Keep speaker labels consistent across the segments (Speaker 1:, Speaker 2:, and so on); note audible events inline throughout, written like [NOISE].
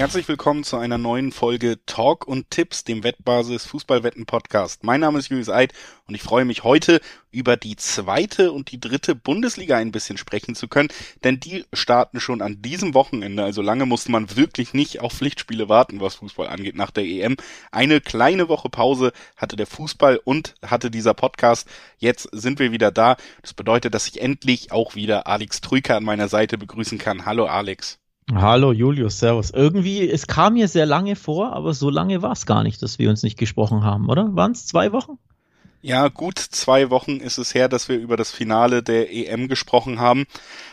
Speaker 1: Herzlich willkommen zu einer neuen Folge Talk und Tipps, dem Wettbasis Fußballwetten Podcast. Mein Name ist Julius Eid und ich freue mich heute über die zweite und die dritte Bundesliga ein bisschen sprechen zu können, denn die starten schon an diesem Wochenende. Also lange musste man wirklich nicht auf Pflichtspiele warten, was Fußball angeht nach der EM. Eine kleine Woche Pause hatte der Fußball und hatte dieser Podcast. Jetzt sind wir wieder da. Das bedeutet, dass ich endlich auch wieder Alex Trüker an meiner Seite begrüßen kann. Hallo Alex.
Speaker 2: Hallo Julius, Servus. Irgendwie, es kam mir sehr lange vor, aber so lange war es gar nicht, dass wir uns nicht gesprochen haben, oder? Waren es zwei Wochen?
Speaker 1: Ja, gut zwei Wochen ist es her, dass wir über das Finale der EM gesprochen haben.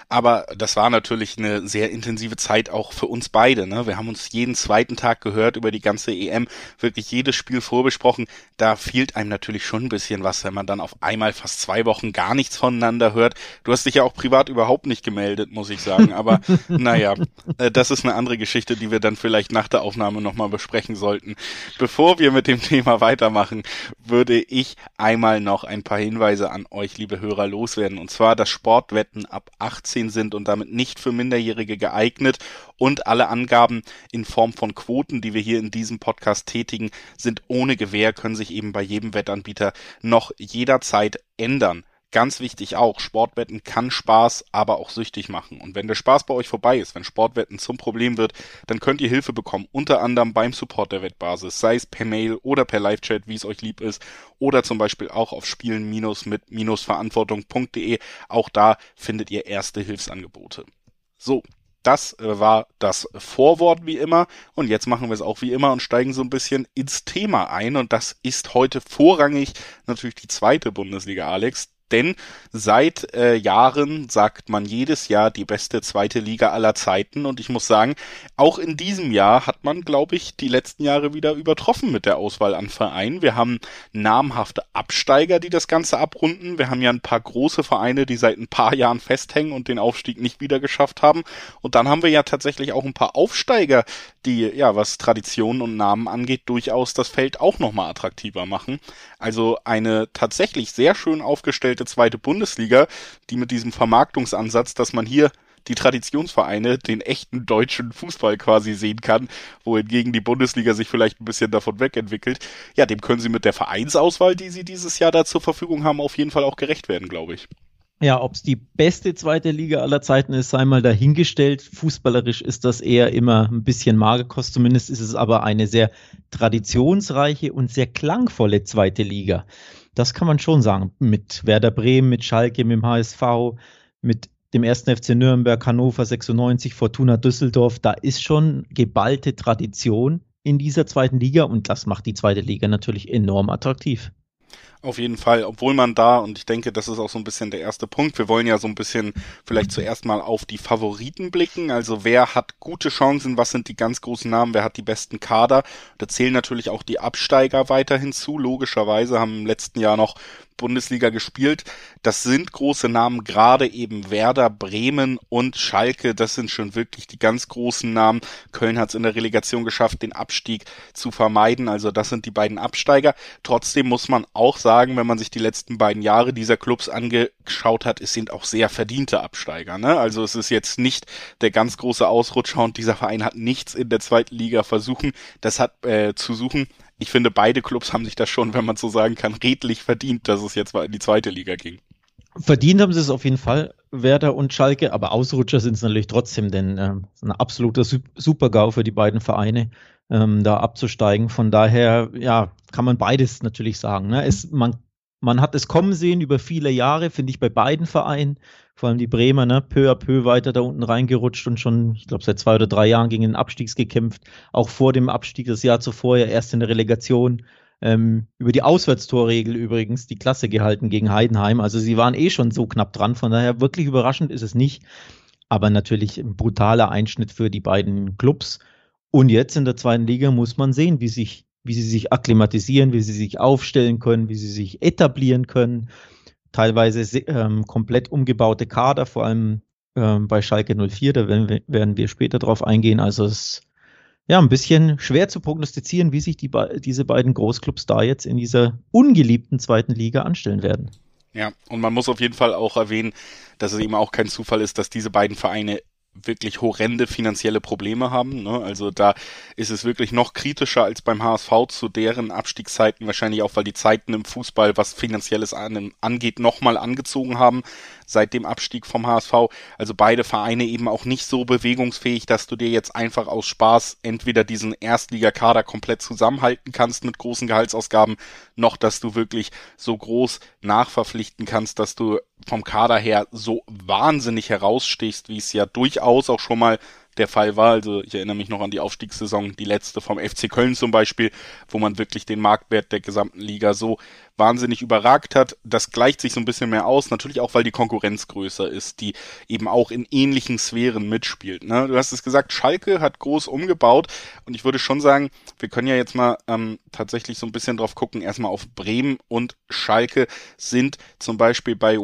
Speaker 1: Aber das war natürlich eine sehr intensive Zeit auch für uns beide. Ne? Wir haben uns jeden zweiten Tag gehört über die ganze EM, wirklich jedes Spiel vorbesprochen. Da fehlt einem natürlich schon ein bisschen was, wenn man dann auf einmal fast zwei Wochen gar nichts voneinander hört. Du hast dich ja auch privat überhaupt nicht gemeldet, muss ich sagen. Aber [LAUGHS] naja, äh, das ist eine andere Geschichte, die wir dann vielleicht nach der Aufnahme nochmal besprechen sollten. Bevor wir mit dem Thema weitermachen, würde ich einmal noch ein paar Hinweise an euch, liebe Hörer, loswerden. Und zwar das Sportwetten ab 18 18 sind und damit nicht für Minderjährige geeignet und alle Angaben in Form von Quoten, die wir hier in diesem Podcast tätigen, sind ohne Gewähr, können sich eben bei jedem Wettanbieter noch jederzeit ändern. Ganz wichtig auch, Sportwetten kann Spaß, aber auch süchtig machen. Und wenn der Spaß bei euch vorbei ist, wenn Sportwetten zum Problem wird, dann könnt ihr Hilfe bekommen, unter anderem beim Support der Wettbasis, sei es per Mail oder per Live-Chat, wie es euch lieb ist, oder zum Beispiel auch auf spielen-mit-verantwortung.de. Auch da findet ihr erste Hilfsangebote. So, das äh, war das Vorwort wie immer. Und jetzt machen wir es auch wie immer und steigen so ein bisschen ins Thema ein. Und das ist heute vorrangig natürlich die zweite Bundesliga, Alex denn seit äh, Jahren sagt man jedes Jahr die beste zweite Liga aller Zeiten und ich muss sagen, auch in diesem Jahr hat man, glaube ich, die letzten Jahre wieder übertroffen mit der Auswahl an Vereinen. Wir haben namhafte Absteiger, die das Ganze abrunden. Wir haben ja ein paar große Vereine, die seit ein paar Jahren festhängen und den Aufstieg nicht wieder geschafft haben. Und dann haben wir ja tatsächlich auch ein paar Aufsteiger, die, ja, was Traditionen und Namen angeht, durchaus das Feld auch nochmal attraktiver machen. Also eine tatsächlich sehr schön aufgestellte zweite Bundesliga, die mit diesem Vermarktungsansatz, dass man hier die Traditionsvereine, den echten deutschen Fußball quasi sehen kann, wohingegen die Bundesliga sich vielleicht ein bisschen davon wegentwickelt. Ja, dem können sie mit der Vereinsauswahl, die sie dieses Jahr da zur Verfügung haben, auf jeden Fall auch gerecht werden, glaube ich.
Speaker 2: Ja, ob es die beste zweite Liga aller Zeiten ist, sei mal dahingestellt. Fußballerisch ist das eher immer ein bisschen Magerkost. Zumindest ist es aber eine sehr traditionsreiche und sehr klangvolle zweite Liga. Das kann man schon sagen. Mit Werder Bremen, mit Schalke, mit dem HSV, mit dem ersten FC Nürnberg, Hannover 96, Fortuna Düsseldorf. Da ist schon geballte Tradition in dieser zweiten Liga und das macht die zweite Liga natürlich enorm attraktiv.
Speaker 1: Auf jeden Fall, obwohl man da, und ich denke, das ist auch so ein bisschen der erste Punkt, wir wollen ja so ein bisschen vielleicht zuerst mal auf die Favoriten blicken, also wer hat gute Chancen, was sind die ganz großen Namen, wer hat die besten Kader. Da zählen natürlich auch die Absteiger weiterhin zu, logischerweise haben im letzten Jahr noch Bundesliga gespielt. Das sind große Namen, gerade eben Werder, Bremen und Schalke. Das sind schon wirklich die ganz großen Namen. Köln hat es in der Relegation geschafft, den Abstieg zu vermeiden. Also das sind die beiden Absteiger. Trotzdem muss man auch sagen, wenn man sich die letzten beiden Jahre dieser Clubs angeschaut hat, es sind auch sehr verdiente Absteiger. Ne? Also es ist jetzt nicht der ganz große Ausrutscher und dieser Verein hat nichts in der zweiten Liga versuchen, das hat äh, zu suchen ich finde, beide Clubs haben sich das schon, wenn man so sagen kann, redlich verdient, dass es jetzt mal in die zweite Liga ging.
Speaker 2: Verdient haben sie es auf jeden Fall, Werder und Schalke, aber Ausrutscher sind es natürlich trotzdem, denn äh, ein absoluter Super-GAU für die beiden Vereine, ähm, da abzusteigen. Von daher, ja, kann man beides natürlich sagen. Ne? Es, man, man hat es kommen sehen über viele Jahre, finde ich, bei beiden Vereinen vor allem die Bremer, ne, peu à peu weiter da unten reingerutscht und schon, ich glaube, seit zwei oder drei Jahren gegen den Abstiegs gekämpft. Auch vor dem Abstieg das Jahr zuvor ja erst in der Relegation ähm, über die Auswärtstorregel übrigens die Klasse gehalten gegen Heidenheim. Also sie waren eh schon so knapp dran, von daher wirklich überraschend ist es nicht. Aber natürlich ein brutaler Einschnitt für die beiden Clubs. Und jetzt in der zweiten Liga muss man sehen, wie sich wie sie sich akklimatisieren, wie sie sich aufstellen können, wie sie sich etablieren können teilweise ähm, komplett umgebaute Kader, vor allem ähm, bei Schalke 04, da werden wir, werden wir später drauf eingehen. Also es ist ja ein bisschen schwer zu prognostizieren, wie sich die, diese beiden Großclubs da jetzt in dieser ungeliebten zweiten Liga anstellen werden.
Speaker 1: Ja, und man muss auf jeden Fall auch erwähnen, dass es eben auch kein Zufall ist, dass diese beiden Vereine wirklich horrende finanzielle Probleme haben. Ne? Also da ist es wirklich noch kritischer als beim HSV zu deren Abstiegszeiten, wahrscheinlich auch, weil die Zeiten im Fußball, was finanzielles angeht, nochmal angezogen haben seit dem Abstieg vom HSV. Also beide Vereine eben auch nicht so bewegungsfähig, dass du dir jetzt einfach aus Spaß entweder diesen Erstligakader komplett zusammenhalten kannst mit großen Gehaltsausgaben, noch dass du wirklich so groß nachverpflichten kannst, dass du vom Kader her so wahnsinnig herausstichst, wie es ja durchaus auch schon mal der Fall war. Also ich erinnere mich noch an die Aufstiegssaison, die letzte vom FC Köln zum Beispiel, wo man wirklich den Marktwert der gesamten Liga so wahnsinnig überragt hat. Das gleicht sich so ein bisschen mehr aus, natürlich auch, weil die Konkurrenz größer ist, die eben auch in ähnlichen Sphären mitspielt. Ne? Du hast es gesagt, Schalke hat groß umgebaut und ich würde schon sagen, wir können ja jetzt mal ähm, tatsächlich so ein bisschen drauf gucken, erstmal auf Bremen und Schalke sind zum Beispiel bei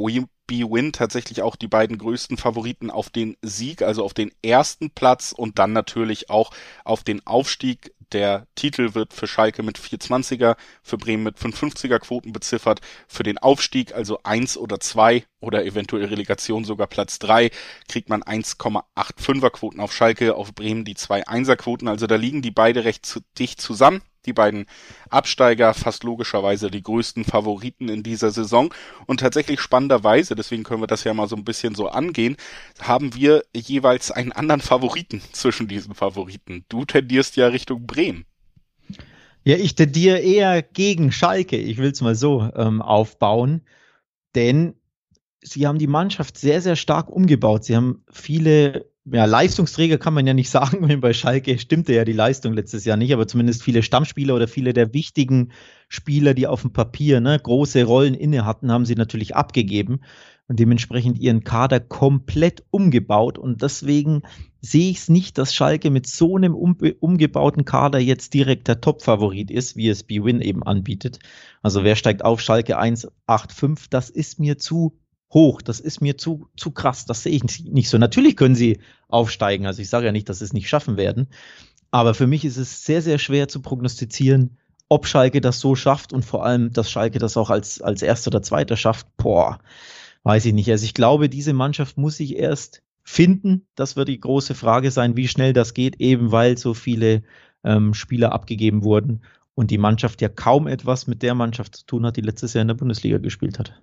Speaker 1: B-Win tatsächlich auch die beiden größten Favoriten auf den Sieg, also auf den ersten Platz und dann natürlich auch auf den Aufstieg. Der Titel wird für Schalke mit 420er, für Bremen mit 550er Quoten beziffert. Für den Aufstieg, also eins oder zwei oder eventuell Relegation sogar Platz drei, kriegt man 1,85er Quoten auf Schalke, auf Bremen die zwei Einser Quoten. Also da liegen die beide recht zu, dicht zusammen die beiden Absteiger fast logischerweise die größten Favoriten in dieser Saison. Und tatsächlich spannenderweise, deswegen können wir das ja mal so ein bisschen so angehen, haben wir jeweils einen anderen Favoriten [LAUGHS] zwischen diesen Favoriten. Du tendierst ja Richtung Bremen.
Speaker 2: Ja, ich tendiere eher gegen Schalke. Ich will es mal so ähm, aufbauen. Denn sie haben die Mannschaft sehr, sehr stark umgebaut. Sie haben viele ja, Leistungsträger kann man ja nicht [LAUGHS] sagen, wenn bei Schalke stimmte ja die Leistung letztes Jahr nicht, aber zumindest viele Stammspieler oder viele der wichtigen Spieler, die auf dem Papier ne, große Rollen inne hatten, haben sie natürlich abgegeben und dementsprechend ihren Kader komplett umgebaut. Und deswegen sehe ich es nicht, dass Schalke mit so einem umgebauten Kader jetzt direkt der Top-Favorit ist, wie es B-Win eben anbietet. Also wer steigt auf Schalke 185, das ist mir zu hoch. Das ist mir zu, zu krass. Das sehe ich nicht so. Natürlich können sie aufsteigen. Also ich sage ja nicht, dass sie es nicht schaffen werden. Aber für mich ist es sehr, sehr schwer zu prognostizieren, ob Schalke das so schafft und vor allem, dass Schalke das auch als, als erster oder zweiter schafft. Boah, weiß ich nicht. Also ich glaube, diese Mannschaft muss sich erst finden. Das wird die große Frage sein, wie schnell das geht, eben weil so viele ähm, Spieler abgegeben wurden und die Mannschaft ja kaum etwas mit der Mannschaft zu tun hat, die letztes Jahr in der Bundesliga gespielt hat.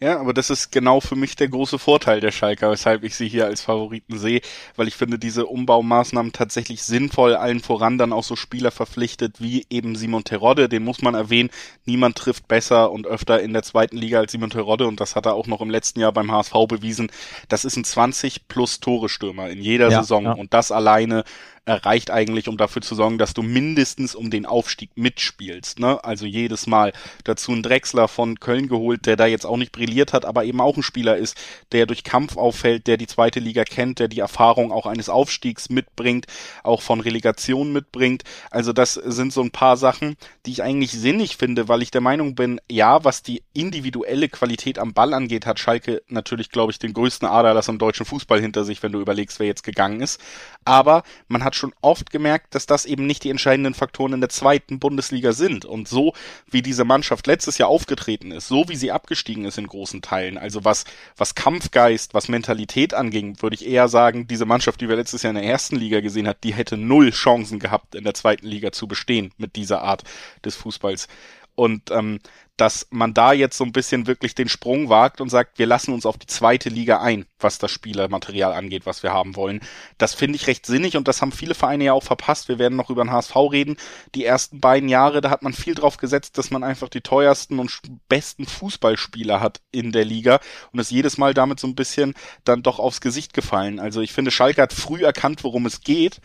Speaker 1: Ja, aber das ist genau für mich der große Vorteil der Schalker, weshalb ich sie hier als Favoriten sehe, weil ich finde diese Umbaumaßnahmen tatsächlich sinnvoll, allen voran dann auch so Spieler verpflichtet wie eben Simon Terodde, den muss man erwähnen, niemand trifft besser und öfter in der zweiten Liga als Simon Terodde und das hat er auch noch im letzten Jahr beim HSV bewiesen. Das ist ein 20 plus Tore Stürmer in jeder ja, Saison ja. und das alleine reicht eigentlich, um dafür zu sorgen, dass du mindestens um den Aufstieg mitspielst. Ne? Also jedes Mal dazu ein Drechsler von Köln geholt, der da jetzt auch nicht brilliert hat, aber eben auch ein Spieler ist, der durch Kampf auffällt, der die zweite Liga kennt, der die Erfahrung auch eines Aufstiegs mitbringt, auch von Relegation mitbringt. Also das sind so ein paar Sachen, die ich eigentlich sinnig finde, weil ich der Meinung bin, ja, was die individuelle Qualität am Ball angeht, hat Schalke natürlich, glaube ich, den größten Aderlass im deutschen Fußball hinter sich, wenn du überlegst, wer jetzt gegangen ist. Aber man hat schon oft gemerkt, dass das eben nicht die entscheidenden Faktoren in der zweiten Bundesliga sind. Und so wie diese Mannschaft letztes Jahr aufgetreten ist, so wie sie abgestiegen ist in großen Teilen, also was, was Kampfgeist, was Mentalität anging, würde ich eher sagen, diese Mannschaft, die wir letztes Jahr in der ersten Liga gesehen hat, die hätte null Chancen gehabt, in der zweiten Liga zu bestehen mit dieser Art des Fußballs. Und ähm, dass man da jetzt so ein bisschen wirklich den Sprung wagt und sagt, wir lassen uns auf die zweite Liga ein, was das Spielermaterial angeht, was wir haben wollen. Das finde ich recht sinnig und das haben viele Vereine ja auch verpasst. Wir werden noch über den HSV reden. Die ersten beiden Jahre, da hat man viel drauf gesetzt, dass man einfach die teuersten und besten Fußballspieler hat in der Liga und ist jedes Mal damit so ein bisschen dann doch aufs Gesicht gefallen. Also ich finde, Schalke hat früh erkannt, worum es geht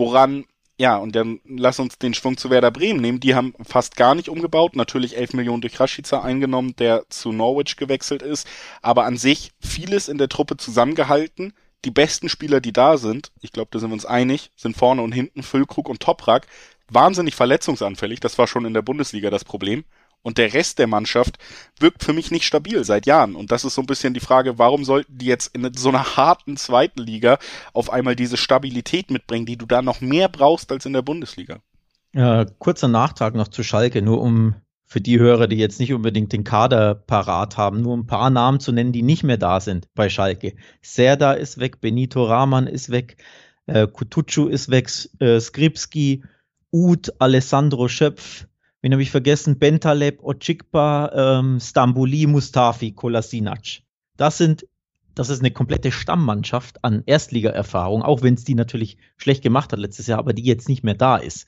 Speaker 1: woran ja, und dann lass uns den Schwung zu Werder Bremen nehmen. Die haben fast gar nicht umgebaut. Natürlich 11 Millionen durch Rashica eingenommen, der zu Norwich gewechselt ist. Aber an sich vieles in der Truppe zusammengehalten. Die besten Spieler, die da sind, ich glaube, da sind wir uns einig, sind vorne und hinten Füllkrug und Toprak. Wahnsinnig verletzungsanfällig. Das war schon in der Bundesliga das Problem und der Rest der Mannschaft wirkt für mich nicht stabil seit Jahren. Und das ist so ein bisschen die Frage, warum sollten die jetzt in so einer harten zweiten Liga auf einmal diese Stabilität mitbringen, die du da noch mehr brauchst als in der Bundesliga?
Speaker 2: Ja, kurzer Nachtrag noch zu Schalke, nur um für die Hörer, die jetzt nicht unbedingt den Kader parat haben, nur ein paar Namen zu nennen, die nicht mehr da sind bei Schalke. Serda ist weg, Benito Rahman ist weg, äh, Kutucu ist weg, äh, Skripski, Ud, Alessandro Schöpf, wen habe ich vergessen? Bentaleb, Ochikpa, ähm, Stambuli, Mustafi, Kolasinac. Das sind das ist eine komplette Stammmannschaft an Erstliga-Erfahrung, auch wenn es die natürlich schlecht gemacht hat letztes Jahr, aber die jetzt nicht mehr da ist.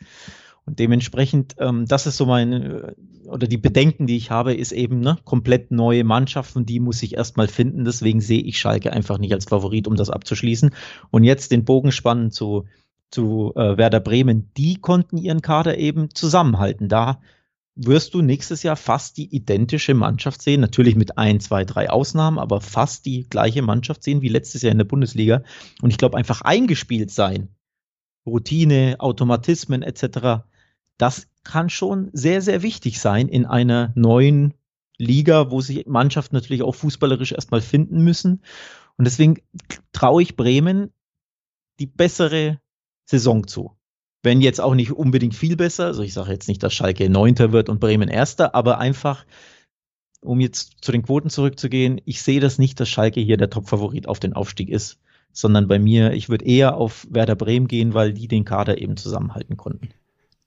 Speaker 2: Und dementsprechend, ähm, das ist so mein, oder die Bedenken, die ich habe, ist eben ne, komplett neue Mannschaften, die muss ich erstmal finden. Deswegen sehe ich Schalke einfach nicht als Favorit, um das abzuschließen. Und jetzt den Bogen spannen zu, zu äh, Werder Bremen. Die konnten ihren Kader eben zusammenhalten. Da wirst du nächstes Jahr fast die identische Mannschaft sehen. Natürlich mit ein, zwei, drei Ausnahmen, aber fast die gleiche Mannschaft sehen wie letztes Jahr in der Bundesliga. Und ich glaube, einfach eingespielt sein. Routine, Automatismen etc das kann schon sehr, sehr wichtig sein in einer neuen Liga, wo sich Mannschaften natürlich auch fußballerisch erstmal finden müssen. Und deswegen traue ich Bremen die bessere Saison zu. Wenn jetzt auch nicht unbedingt viel besser, also ich sage jetzt nicht, dass Schalke Neunter wird und Bremen Erster, aber einfach, um jetzt zu den Quoten zurückzugehen, ich sehe das nicht, dass Schalke hier der Top-Favorit auf den Aufstieg ist, sondern bei mir, ich würde eher auf Werder Bremen gehen, weil die den Kader eben zusammenhalten konnten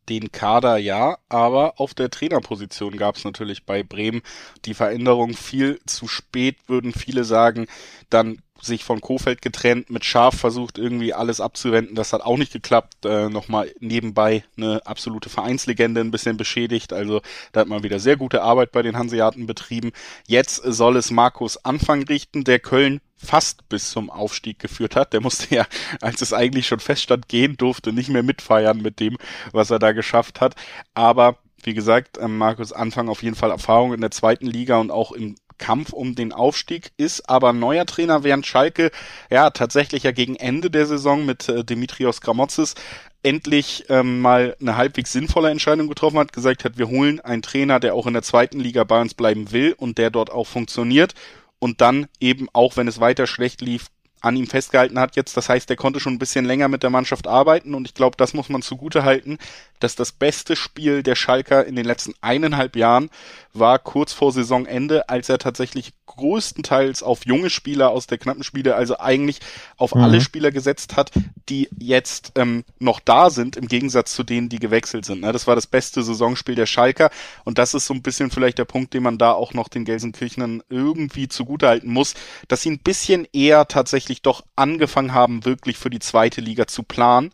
Speaker 1: den Kader ja, aber auf der Trainerposition gab es natürlich bei Bremen die Veränderung viel zu spät, würden viele sagen. Dann sich von Kofeld getrennt, mit Schaf versucht irgendwie alles abzuwenden. Das hat auch nicht geklappt. Äh, Nochmal nebenbei eine absolute Vereinslegende ein bisschen beschädigt. Also da hat man wieder sehr gute Arbeit bei den Hanseaten betrieben. Jetzt soll es Markus Anfang richten, der Köln fast bis zum Aufstieg geführt hat. Der musste ja, als es eigentlich schon feststand, gehen durfte, nicht mehr mitfeiern mit dem, was er da geschafft hat. Aber wie gesagt, ähm, Markus Anfang auf jeden Fall Erfahrung in der zweiten Liga und auch im Kampf um den Aufstieg ist aber neuer Trainer, während Schalke ja tatsächlich ja gegen Ende der Saison mit äh, Dimitrios Gramotzes endlich ähm, mal eine halbwegs sinnvolle Entscheidung getroffen hat, gesagt hat, wir holen einen Trainer, der auch in der zweiten Liga bei uns bleiben will und der dort auch funktioniert. Und dann eben auch, wenn es weiter schlecht lief, an ihm festgehalten hat jetzt. Das heißt, er konnte schon ein bisschen länger mit der Mannschaft arbeiten und ich glaube, das muss man zugute halten, dass das beste Spiel der Schalker in den letzten eineinhalb Jahren war kurz vor Saisonende, als er tatsächlich größtenteils auf junge Spieler aus der knappen Spiele, also eigentlich auf mhm. alle Spieler gesetzt hat, die jetzt ähm, noch da sind, im Gegensatz zu denen, die gewechselt sind. Ne? Das war das beste Saisonspiel der Schalker und das ist so ein bisschen vielleicht der Punkt, den man da auch noch den Gelsenkirchnern irgendwie zugutehalten muss, dass sie ein bisschen eher tatsächlich doch angefangen haben, wirklich für die zweite Liga zu planen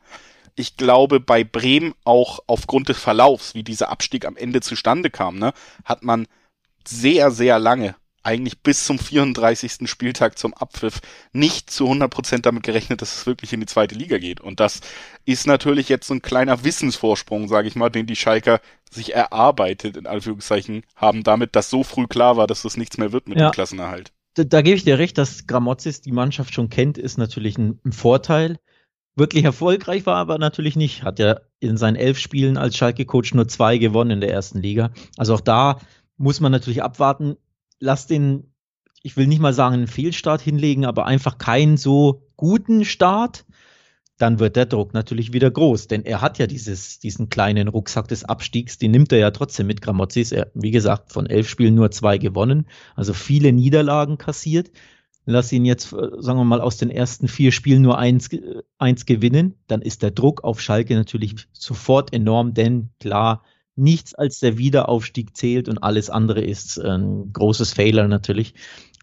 Speaker 1: ich glaube, bei Bremen auch aufgrund des Verlaufs, wie dieser Abstieg am Ende zustande kam, ne, hat man sehr, sehr lange, eigentlich bis zum 34. Spieltag zum Abpfiff, nicht zu 100 Prozent damit gerechnet, dass es wirklich in die zweite Liga geht. Und das ist natürlich jetzt so ein kleiner Wissensvorsprung, sage ich mal, den die Schalker sich erarbeitet, in Anführungszeichen, haben damit, dass so früh klar war, dass das nichts mehr wird mit ja. dem Klassenerhalt.
Speaker 2: Da, da gebe ich dir recht, dass Gramozis die Mannschaft schon kennt, ist natürlich ein, ein Vorteil wirklich erfolgreich war, aber natürlich nicht. Hat ja in seinen elf Spielen als Schalke-Coach nur zwei gewonnen in der ersten Liga. Also auch da muss man natürlich abwarten. Lass den, ich will nicht mal sagen, einen Fehlstart hinlegen, aber einfach keinen so guten Start. Dann wird der Druck natürlich wieder groß, denn er hat ja dieses, diesen kleinen Rucksack des Abstiegs, den nimmt er ja trotzdem mit Gramozis. Er, wie gesagt, von elf Spielen nur zwei gewonnen, also viele Niederlagen kassiert lass ihn jetzt, äh, sagen wir mal, aus den ersten vier Spielen nur eins, eins gewinnen, dann ist der Druck auf Schalke natürlich sofort enorm, denn klar, nichts als der Wiederaufstieg zählt und alles andere ist ein großes Fehler natürlich.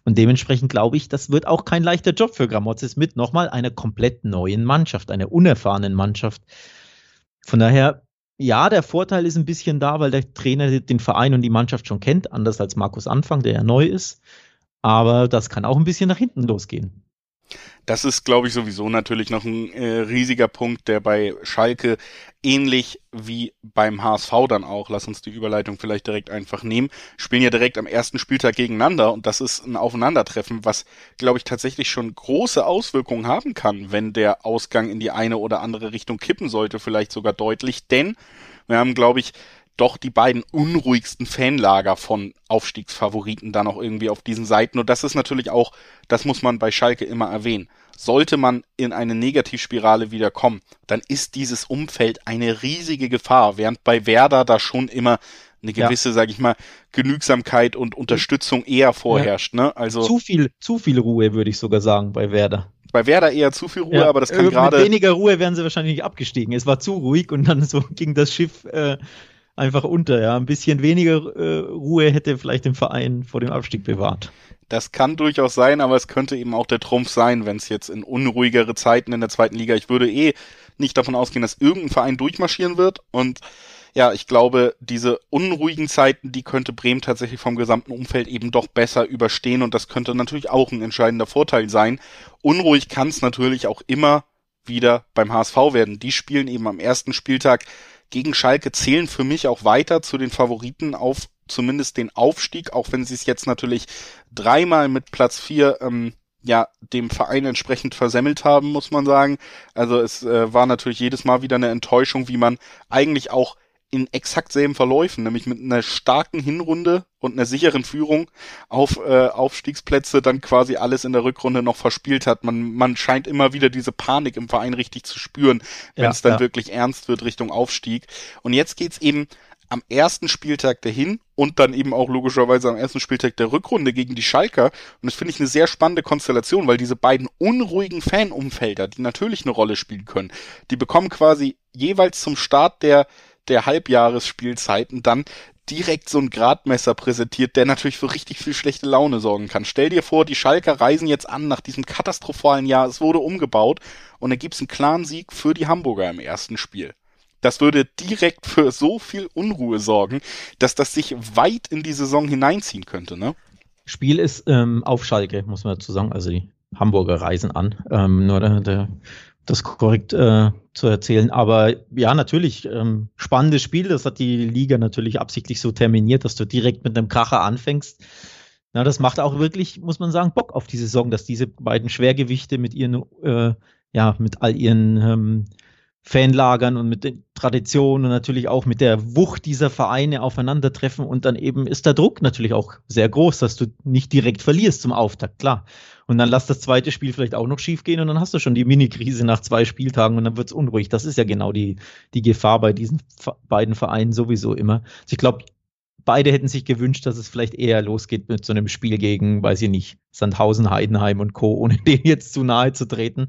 Speaker 2: Und dementsprechend glaube ich, das wird auch kein leichter Job für Gramozis mit nochmal einer komplett neuen Mannschaft, einer unerfahrenen Mannschaft. Von daher, ja, der Vorteil ist ein bisschen da, weil der Trainer den Verein und die Mannschaft schon kennt, anders als Markus Anfang, der ja neu ist. Aber das kann auch ein bisschen nach hinten losgehen.
Speaker 1: Das ist, glaube ich, sowieso natürlich noch ein äh, riesiger Punkt, der bei Schalke ähnlich wie beim HSV dann auch, lass uns die Überleitung vielleicht direkt einfach nehmen, spielen ja direkt am ersten Spieltag gegeneinander und das ist ein Aufeinandertreffen, was, glaube ich, tatsächlich schon große Auswirkungen haben kann, wenn der Ausgang in die eine oder andere Richtung kippen sollte, vielleicht sogar deutlich, denn wir haben, glaube ich, doch die beiden unruhigsten Fanlager von Aufstiegsfavoriten dann auch irgendwie auf diesen Seiten. Und das ist natürlich auch, das muss man bei Schalke immer erwähnen. Sollte man in eine Negativspirale wieder kommen, dann ist dieses Umfeld eine riesige Gefahr, während bei Werder da schon immer eine gewisse, ja. sage ich mal, Genügsamkeit und Unterstützung eher vorherrscht. Ja. Ne? Also
Speaker 2: zu viel, zu viel Ruhe würde ich sogar sagen bei Werder.
Speaker 1: Bei Werder eher zu viel Ruhe, ja, aber das kann gerade.
Speaker 2: Mit weniger Ruhe wären sie wahrscheinlich nicht abgestiegen. Es war zu ruhig und dann so [LAUGHS] ging das Schiff äh, einfach unter. Ja, ein bisschen weniger äh, Ruhe hätte vielleicht den Verein vor dem Abstieg bewahrt.
Speaker 1: Das kann durchaus sein, aber es könnte eben auch der Trumpf sein, wenn es jetzt in unruhigere Zeiten in der zweiten Liga. Ich würde eh nicht davon ausgehen, dass irgendein Verein durchmarschieren wird und ja, ich glaube, diese unruhigen Zeiten, die könnte Bremen tatsächlich vom gesamten Umfeld eben doch besser überstehen und das könnte natürlich auch ein entscheidender Vorteil sein. Unruhig kann es natürlich auch immer wieder beim HSV werden. Die spielen eben am ersten Spieltag gegen Schalke, zählen für mich auch weiter zu den Favoriten auf zumindest den Aufstieg, auch wenn sie es jetzt natürlich dreimal mit Platz vier ähm, ja dem Verein entsprechend versemmelt haben, muss man sagen. Also es äh, war natürlich jedes Mal wieder eine Enttäuschung, wie man eigentlich auch in exakt selben Verläufen, nämlich mit einer starken Hinrunde und einer sicheren Führung auf äh, Aufstiegsplätze dann quasi alles in der Rückrunde noch verspielt hat. Man, man scheint immer wieder diese Panik im Verein richtig zu spüren, wenn ja, es dann ja. wirklich ernst wird Richtung Aufstieg. Und jetzt geht's eben am ersten Spieltag dahin und dann eben auch logischerweise am ersten Spieltag der Rückrunde gegen die Schalker. Und das finde ich eine sehr spannende Konstellation, weil diese beiden unruhigen Fanumfelder, die natürlich eine Rolle spielen können, die bekommen quasi jeweils zum Start der der Halbjahresspielzeiten dann direkt so ein Gradmesser präsentiert, der natürlich für richtig viel schlechte Laune sorgen kann. Stell dir vor, die Schalker reisen jetzt an nach diesem katastrophalen Jahr, es wurde umgebaut und da gibt's einen klaren Sieg für die Hamburger im ersten Spiel. Das würde direkt für so viel Unruhe sorgen, dass das sich weit in die Saison hineinziehen könnte, ne?
Speaker 2: Spiel ist ähm, auf Schalke, muss man dazu sagen. Also die Hamburger reisen an. Ähm, nur der, der das korrekt äh, zu erzählen. Aber ja, natürlich, ähm, spannendes Spiel. Das hat die Liga natürlich absichtlich so terminiert, dass du direkt mit einem Kracher anfängst. Na, das macht auch wirklich, muss man sagen, Bock auf die Saison, dass diese beiden Schwergewichte mit ihren, äh, ja, mit all ihren ähm, Fanlagern und mit den Traditionen und natürlich auch mit der Wucht dieser Vereine aufeinandertreffen und dann eben ist der Druck natürlich auch sehr groß, dass du nicht direkt verlierst zum Auftakt, klar. Und dann lass das zweite Spiel vielleicht auch noch schief gehen und dann hast du schon die Mini-Krise nach zwei Spieltagen und dann wird's unruhig. Das ist ja genau die, die Gefahr bei diesen beiden Vereinen sowieso immer. Also ich glaube, beide hätten sich gewünscht, dass es vielleicht eher losgeht mit so einem Spiel gegen, weiß ich nicht, Sandhausen, Heidenheim und Co., [LAUGHS] ohne denen jetzt zu nahe zu treten.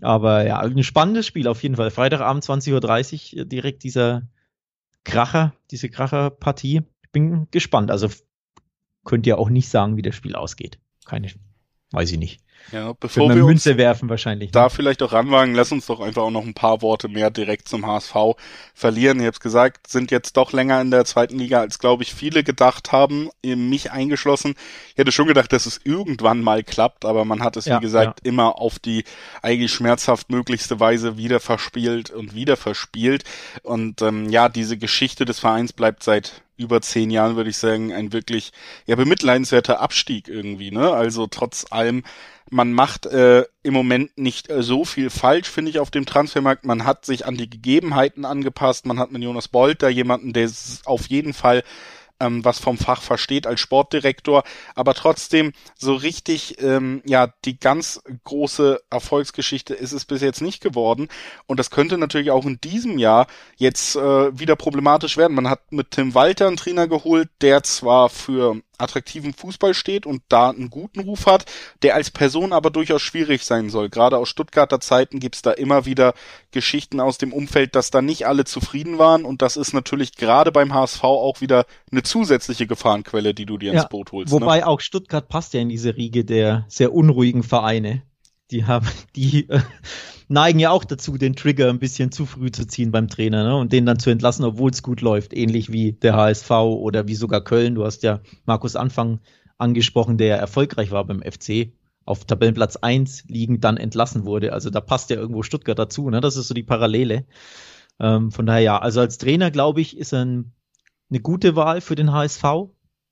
Speaker 2: Aber ja, ein spannendes Spiel auf jeden Fall. Freitagabend 20.30 Uhr direkt dieser Kracher, diese Kracherpartie. Ich bin gespannt. Also könnt ihr auch nicht sagen, wie das Spiel ausgeht. Keine, weiß ich nicht.
Speaker 1: Ja, bevor wir
Speaker 2: Münze werfen wahrscheinlich.
Speaker 1: Da ne? vielleicht auch ranwagen, lass uns doch einfach auch noch ein paar Worte mehr direkt zum HSV verlieren. Ihr habt gesagt, sind jetzt doch länger in der zweiten Liga, als glaube ich viele gedacht haben, mich eingeschlossen. Ich hätte schon gedacht, dass es irgendwann mal klappt, aber man hat es, ja, wie gesagt, ja. immer auf die eigentlich schmerzhaft möglichste Weise wieder verspielt und wieder verspielt. Und ähm, ja, diese Geschichte des Vereins bleibt seit über zehn Jahren, würde ich sagen, ein wirklich ja bemitleidenswerter Abstieg irgendwie. Ne? Also trotz allem man macht äh, im Moment nicht äh, so viel falsch, finde ich, auf dem Transfermarkt. Man hat sich an die Gegebenheiten angepasst. Man hat mit Jonas Bolt da jemanden, der auf jeden Fall ähm, was vom Fach versteht als Sportdirektor, aber trotzdem so richtig, ähm, ja, die ganz große Erfolgsgeschichte ist es bis jetzt nicht geworden. Und das könnte natürlich auch in diesem Jahr jetzt äh, wieder problematisch werden. Man hat mit Tim Walter einen Trainer geholt, der zwar für attraktiven Fußball steht und da einen guten Ruf hat, der als Person aber durchaus schwierig sein soll. Gerade aus Stuttgarter Zeiten gibt's da immer wieder Geschichten aus dem Umfeld, dass da nicht alle zufrieden waren und das ist natürlich gerade beim HSV auch wieder eine zusätzliche Gefahrenquelle, die du dir ja, ins Boot holst.
Speaker 2: Wobei ne? auch Stuttgart passt ja in diese Riege der sehr unruhigen Vereine. Die haben, [LAUGHS] die äh, neigen ja auch dazu, den Trigger ein bisschen zu früh zu ziehen beim Trainer ne? und den dann zu entlassen, obwohl es gut läuft. Ähnlich wie der HSV oder wie sogar Köln. Du hast ja Markus Anfang angesprochen, der erfolgreich war beim FC, auf Tabellenplatz 1 liegend dann entlassen wurde. Also da passt ja irgendwo Stuttgart dazu. Ne? Das ist so die Parallele. Ähm, von daher ja, also als Trainer glaube ich, ist ein, eine gute Wahl für den HSV.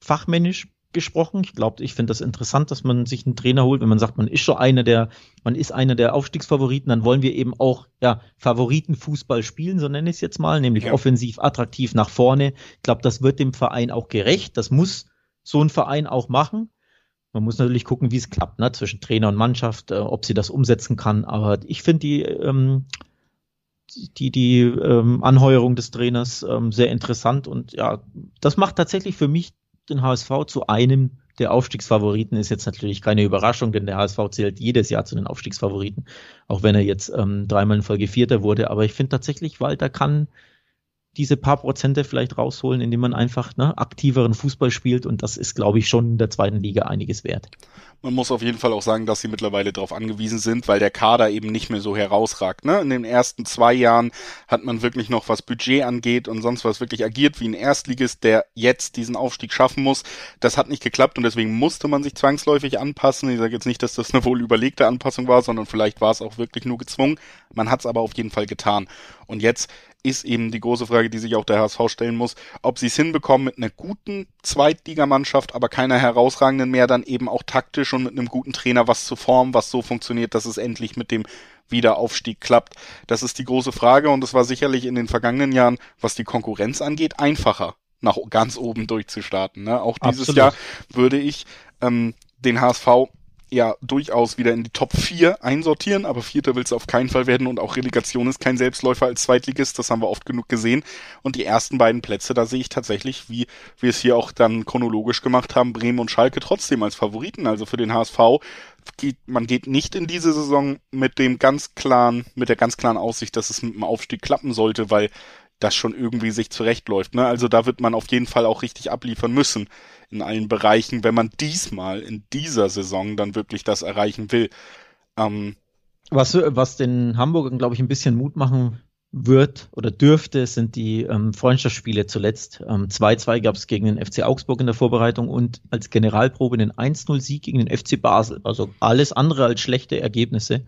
Speaker 2: Fachmännisch gesprochen. Ich glaube, ich finde das interessant, dass man sich einen Trainer holt, wenn man sagt, man ist schon einer der, man ist einer der Aufstiegsfavoriten, dann wollen wir eben auch ja Favoritenfußball spielen, so nenne ich es jetzt mal, nämlich ja. offensiv attraktiv nach vorne. Ich glaube, das wird dem Verein auch gerecht. Das muss so ein Verein auch machen. Man muss natürlich gucken, wie es klappt, ne, zwischen Trainer und Mannschaft, äh, ob sie das umsetzen kann. Aber ich finde die ähm, die, die ähm, Anheuerung des Trainers ähm, sehr interessant und ja, das macht tatsächlich für mich den HSV zu einem der Aufstiegsfavoriten. Ist jetzt natürlich keine Überraschung, denn der HSV zählt jedes Jahr zu den Aufstiegsfavoriten, auch wenn er jetzt ähm, dreimal in Folge Vierter wurde. Aber ich finde tatsächlich, Walter kann diese paar Prozente vielleicht rausholen, indem man einfach ne, aktiveren Fußball spielt und das ist, glaube ich, schon in der zweiten Liga einiges wert.
Speaker 1: Man muss auf jeden Fall auch sagen, dass sie mittlerweile darauf angewiesen sind, weil der Kader eben nicht mehr so herausragt. Ne? In den ersten zwei Jahren hat man wirklich noch, was Budget angeht und sonst was, wirklich agiert wie ein Erstligist, der jetzt diesen Aufstieg schaffen muss. Das hat nicht geklappt und deswegen musste man sich zwangsläufig anpassen. Ich sage jetzt nicht, dass das eine wohl überlegte Anpassung war, sondern vielleicht war es auch wirklich nur gezwungen. Man hat es aber auf jeden Fall getan. Und jetzt ist eben die große Frage, die sich auch der HSV stellen muss, ob sie es hinbekommen mit einer guten Zweitligamannschaft, aber keiner herausragenden mehr, dann eben auch taktisch und mit einem guten Trainer was zu formen, was so funktioniert, dass es endlich mit dem Wiederaufstieg klappt. Das ist die große Frage und es war sicherlich in den vergangenen Jahren, was die Konkurrenz angeht, einfacher nach ganz oben durchzustarten. Ne? Auch dieses Absolut. Jahr würde ich ähm, den HSV ja durchaus wieder in die Top 4 einsortieren, aber Vierter will es auf keinen Fall werden und auch Relegation ist kein Selbstläufer als Zweitligist, das haben wir oft genug gesehen. Und die ersten beiden Plätze, da sehe ich tatsächlich, wie wir es hier auch dann chronologisch gemacht haben, Bremen und Schalke trotzdem als Favoriten. Also für den HSV geht, man geht nicht in diese Saison mit dem ganz klaren, mit der ganz klaren Aussicht, dass es mit dem Aufstieg klappen sollte, weil das schon irgendwie sich zurechtläuft. Ne? Also da wird man auf jeden Fall auch richtig abliefern müssen in allen Bereichen, wenn man diesmal in dieser Saison dann wirklich das erreichen will. Ähm,
Speaker 2: was, was den Hamburgern, glaube ich, ein bisschen Mut machen wird oder dürfte, sind die ähm, Freundschaftsspiele zuletzt. 2-2 ähm, gab es gegen den FC Augsburg in der Vorbereitung und als Generalprobe den 1-0-Sieg gegen den FC Basel. Also alles andere als schlechte Ergebnisse.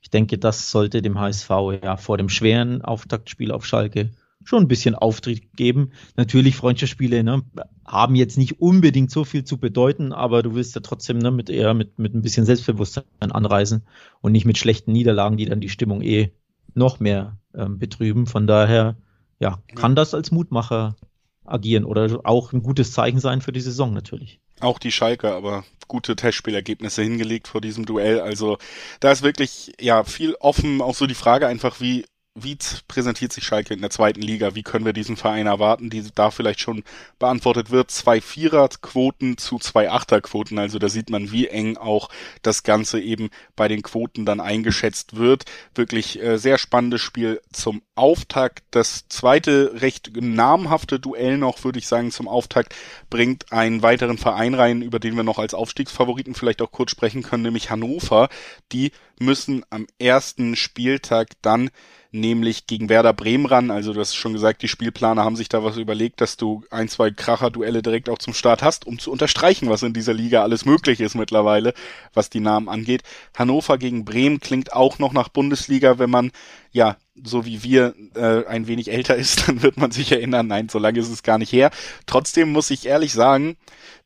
Speaker 2: Ich denke, das sollte dem HSV ja vor dem schweren Auftaktspiel auf Schalke schon ein bisschen Auftritt geben. Natürlich, Freundschaftsspiele ne, haben jetzt nicht unbedingt so viel zu bedeuten, aber du willst ja trotzdem ne, mit eher mit, mit ein bisschen Selbstbewusstsein anreisen und nicht mit schlechten Niederlagen, die dann die Stimmung eh noch mehr ähm, betrüben. Von daher, ja, kann das als Mutmacher agieren oder auch ein gutes Zeichen sein für die Saison natürlich.
Speaker 1: Auch die Schalke, aber gute Testspielergebnisse hingelegt vor diesem Duell. Also da ist wirklich ja viel offen. Auch so die Frage einfach, wie wie präsentiert sich Schalke in der zweiten Liga? Wie können wir diesen Verein erwarten, die da vielleicht schon beantwortet wird? Zwei Vierer-Quoten zu zwei Achter-Quoten. Also da sieht man, wie eng auch das Ganze eben bei den Quoten dann eingeschätzt wird. Wirklich äh, sehr spannendes Spiel zum Auftakt. Das zweite recht namhafte Duell noch, würde ich sagen, zum Auftakt bringt einen weiteren Verein rein, über den wir noch als Aufstiegsfavoriten vielleicht auch kurz sprechen können, nämlich Hannover. Die müssen am ersten Spieltag dann nämlich gegen Werder Bremen ran. Also du hast schon gesagt, die Spielplaner haben sich da was überlegt, dass du ein, zwei Kracher-Duelle direkt auch zum Start hast, um zu unterstreichen, was in dieser Liga alles möglich ist mittlerweile, was die Namen angeht. Hannover gegen Bremen klingt auch noch nach Bundesliga, wenn man ja so wie wir äh, ein wenig älter ist, [LAUGHS] dann wird man sich erinnern, nein, so lange ist es gar nicht her. Trotzdem muss ich ehrlich sagen,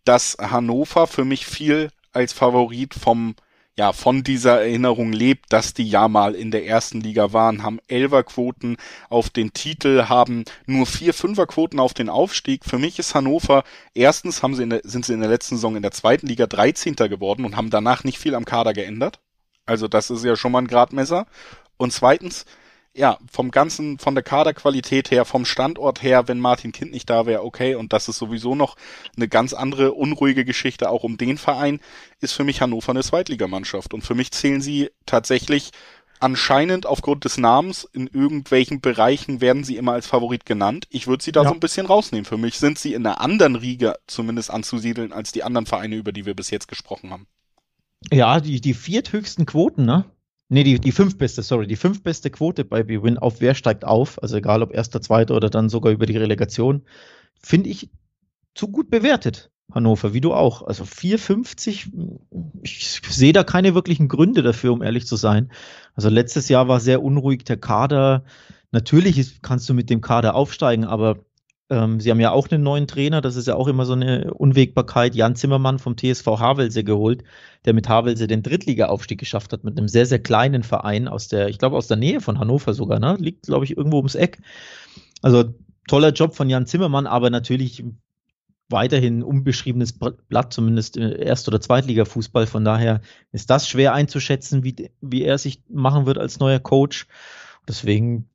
Speaker 1: dass Hannover für mich viel als Favorit vom ja, von dieser Erinnerung lebt, dass die ja mal in der ersten Liga waren, haben Elferquoten auf den Titel, haben nur vier Fünferquoten auf den Aufstieg. Für mich ist Hannover, erstens haben sie in der, sind sie in der letzten Saison in der zweiten Liga 13. geworden und haben danach nicht viel am Kader geändert. Also das ist ja schon mal ein Gradmesser. Und zweitens, ja, vom ganzen, von der Kaderqualität her, vom Standort her, wenn Martin Kind nicht da wäre, okay, und das ist sowieso noch eine ganz andere unruhige Geschichte auch um den Verein, ist für mich Hannover eine Zweitligamannschaft. Und für mich zählen sie tatsächlich anscheinend aufgrund des Namens in irgendwelchen Bereichen werden sie immer als Favorit genannt. Ich würde sie da ja. so ein bisschen rausnehmen. Für mich sind sie in einer anderen Riege zumindest anzusiedeln als die anderen Vereine, über die wir bis jetzt gesprochen haben.
Speaker 2: Ja, die, die vierthöchsten Quoten, ne? Nee, die, die fünftbeste, sorry, die fünftbeste Quote bei BWin auf wer steigt auf, also egal ob erster, zweiter oder dann sogar über die Relegation, finde ich zu gut bewertet. Hannover, wie du auch. Also 4,50, ich sehe da keine wirklichen Gründe dafür, um ehrlich zu sein. Also letztes Jahr war sehr unruhig der Kader. Natürlich kannst du mit dem Kader aufsteigen, aber ähm, sie haben ja auch einen neuen Trainer, das ist ja auch immer so eine Unwägbarkeit. Jan Zimmermann vom TSV Havelse geholt, der mit Havelse den Drittliga-Aufstieg geschafft hat, mit einem sehr, sehr kleinen Verein aus der, ich glaube, aus der Nähe von Hannover sogar, ne? Liegt, glaube ich, irgendwo ums Eck. Also toller Job von Jan Zimmermann, aber natürlich weiterhin unbeschriebenes Blatt, zumindest Erst- oder Zweitliga-Fußball. Von daher ist das schwer einzuschätzen, wie, wie er sich machen wird als neuer Coach. Deswegen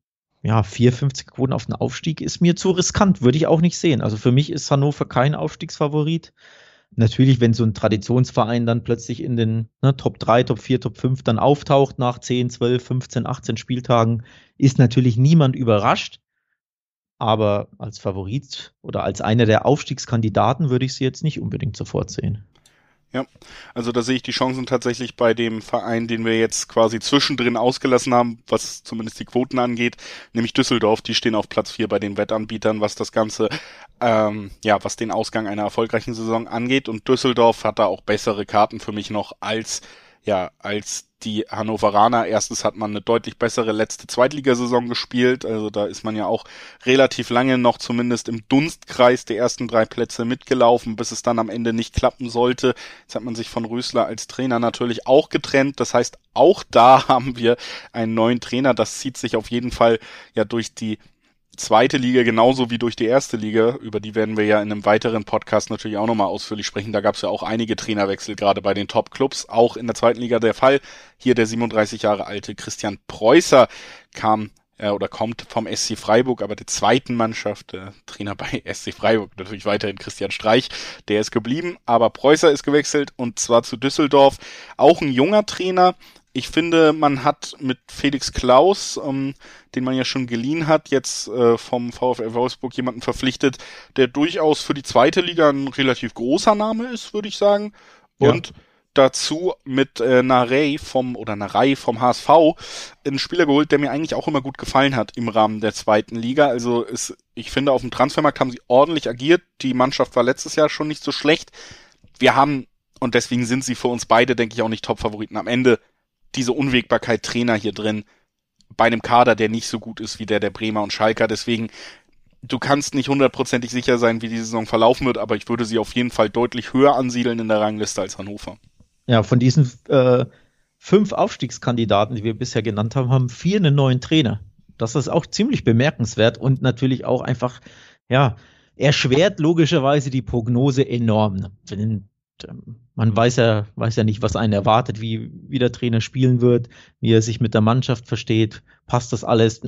Speaker 2: ja, 450 Quoten auf den Aufstieg ist mir zu riskant, würde ich auch nicht sehen. Also für mich ist Hannover kein Aufstiegsfavorit. Natürlich, wenn so ein Traditionsverein dann plötzlich in den ne, Top 3, Top 4, Top 5 dann auftaucht nach 10, 12, 15, 18 Spieltagen, ist natürlich niemand überrascht. Aber als Favorit oder als einer der Aufstiegskandidaten würde ich sie jetzt nicht unbedingt sofort sehen.
Speaker 1: Ja, also da sehe ich die Chancen tatsächlich bei dem Verein, den wir jetzt quasi zwischendrin ausgelassen haben, was zumindest die Quoten angeht, nämlich Düsseldorf. Die stehen auf Platz vier bei den Wettanbietern, was das Ganze, ähm, ja, was den Ausgang einer erfolgreichen Saison angeht. Und Düsseldorf hat da auch bessere Karten für mich noch als ja, als die Hannoveraner. Erstens hat man eine deutlich bessere letzte Zweitligasaison gespielt. Also da ist man ja auch relativ lange noch zumindest im Dunstkreis der ersten drei Plätze mitgelaufen, bis es dann am Ende nicht klappen sollte. Jetzt hat man sich von Rösler als Trainer natürlich auch getrennt. Das heißt, auch da [LAUGHS] haben wir einen neuen Trainer. Das zieht sich auf jeden Fall ja durch die zweite Liga genauso wie durch die erste Liga, über die werden wir ja in einem weiteren Podcast natürlich auch nochmal ausführlich sprechen. Da gab es ja auch einige Trainerwechsel, gerade bei den Top-Clubs, auch in der zweiten Liga der Fall. Hier der 37 Jahre alte Christian Preußer kam äh, oder kommt vom SC Freiburg, aber der zweiten Mannschaft, der Trainer bei [LAUGHS] SC Freiburg, natürlich weiterhin Christian Streich, der ist geblieben, aber Preußer ist gewechselt und zwar zu Düsseldorf. Auch ein junger Trainer, ich finde, man hat mit Felix Klaus, ähm, den man ja schon geliehen hat, jetzt äh, vom VfL Wolfsburg jemanden verpflichtet, der durchaus für die zweite Liga ein relativ großer Name ist, würde ich sagen. Und ja. dazu mit äh, Narey vom oder Narey vom HSV einen Spieler geholt, der mir eigentlich auch immer gut gefallen hat im Rahmen der zweiten Liga. Also ist, ich finde, auf dem Transfermarkt haben sie ordentlich agiert. Die Mannschaft war letztes Jahr schon nicht so schlecht. Wir haben und deswegen sind sie für uns beide, denke ich, auch nicht Top-Favoriten. Am Ende diese Unwägbarkeit Trainer hier drin bei einem Kader, der nicht so gut ist wie der der Bremer und Schalker. Deswegen, du kannst nicht hundertprozentig sicher sein, wie die Saison verlaufen wird, aber ich würde sie auf jeden Fall deutlich höher ansiedeln in der Rangliste als Hannover.
Speaker 2: Ja, von diesen äh, fünf Aufstiegskandidaten, die wir bisher genannt haben, haben vier einen neuen Trainer. Das ist auch ziemlich bemerkenswert und natürlich auch einfach, ja, erschwert logischerweise die Prognose enorm. Wenn ähm, man weiß ja, weiß ja nicht, was einen erwartet, wie, wie der Trainer spielen wird, wie er sich mit der Mannschaft versteht, passt das alles.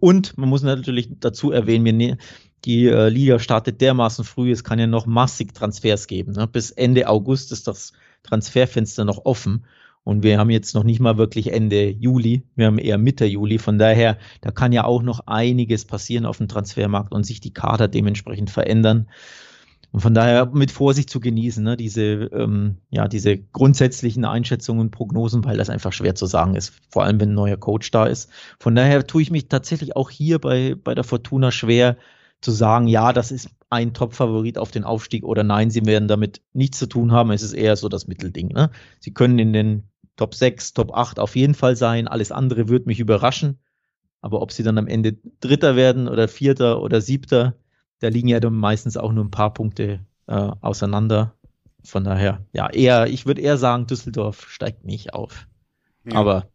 Speaker 2: Und man muss natürlich dazu erwähnen, ne, die äh, Liga startet dermaßen früh, es kann ja noch massig Transfers geben. Ne? Bis Ende August ist das Transferfenster noch offen. Und wir haben jetzt noch nicht mal wirklich Ende Juli, wir haben eher Mitte Juli. Von daher, da kann ja auch noch einiges passieren auf dem Transfermarkt und sich die Kader dementsprechend verändern. Und von daher mit Vorsicht zu genießen, ne, diese, ähm, ja, diese grundsätzlichen Einschätzungen, Prognosen, weil das einfach schwer zu sagen ist, vor allem wenn ein neuer Coach da ist. Von daher tue ich mich tatsächlich auch hier bei, bei der Fortuna schwer zu sagen, ja, das ist ein Top-Favorit auf den Aufstieg oder nein, sie werden damit nichts zu tun haben. Es ist eher so das Mittelding. Ne? Sie können in den Top 6, Top 8 auf jeden Fall sein. Alles andere wird mich überraschen. Aber ob sie dann am Ende Dritter werden oder Vierter oder Siebter, da liegen ja dann meistens auch nur ein paar Punkte äh, auseinander. Von daher, ja, eher, ich würde eher sagen, Düsseldorf steigt nicht auf. Ja. Aber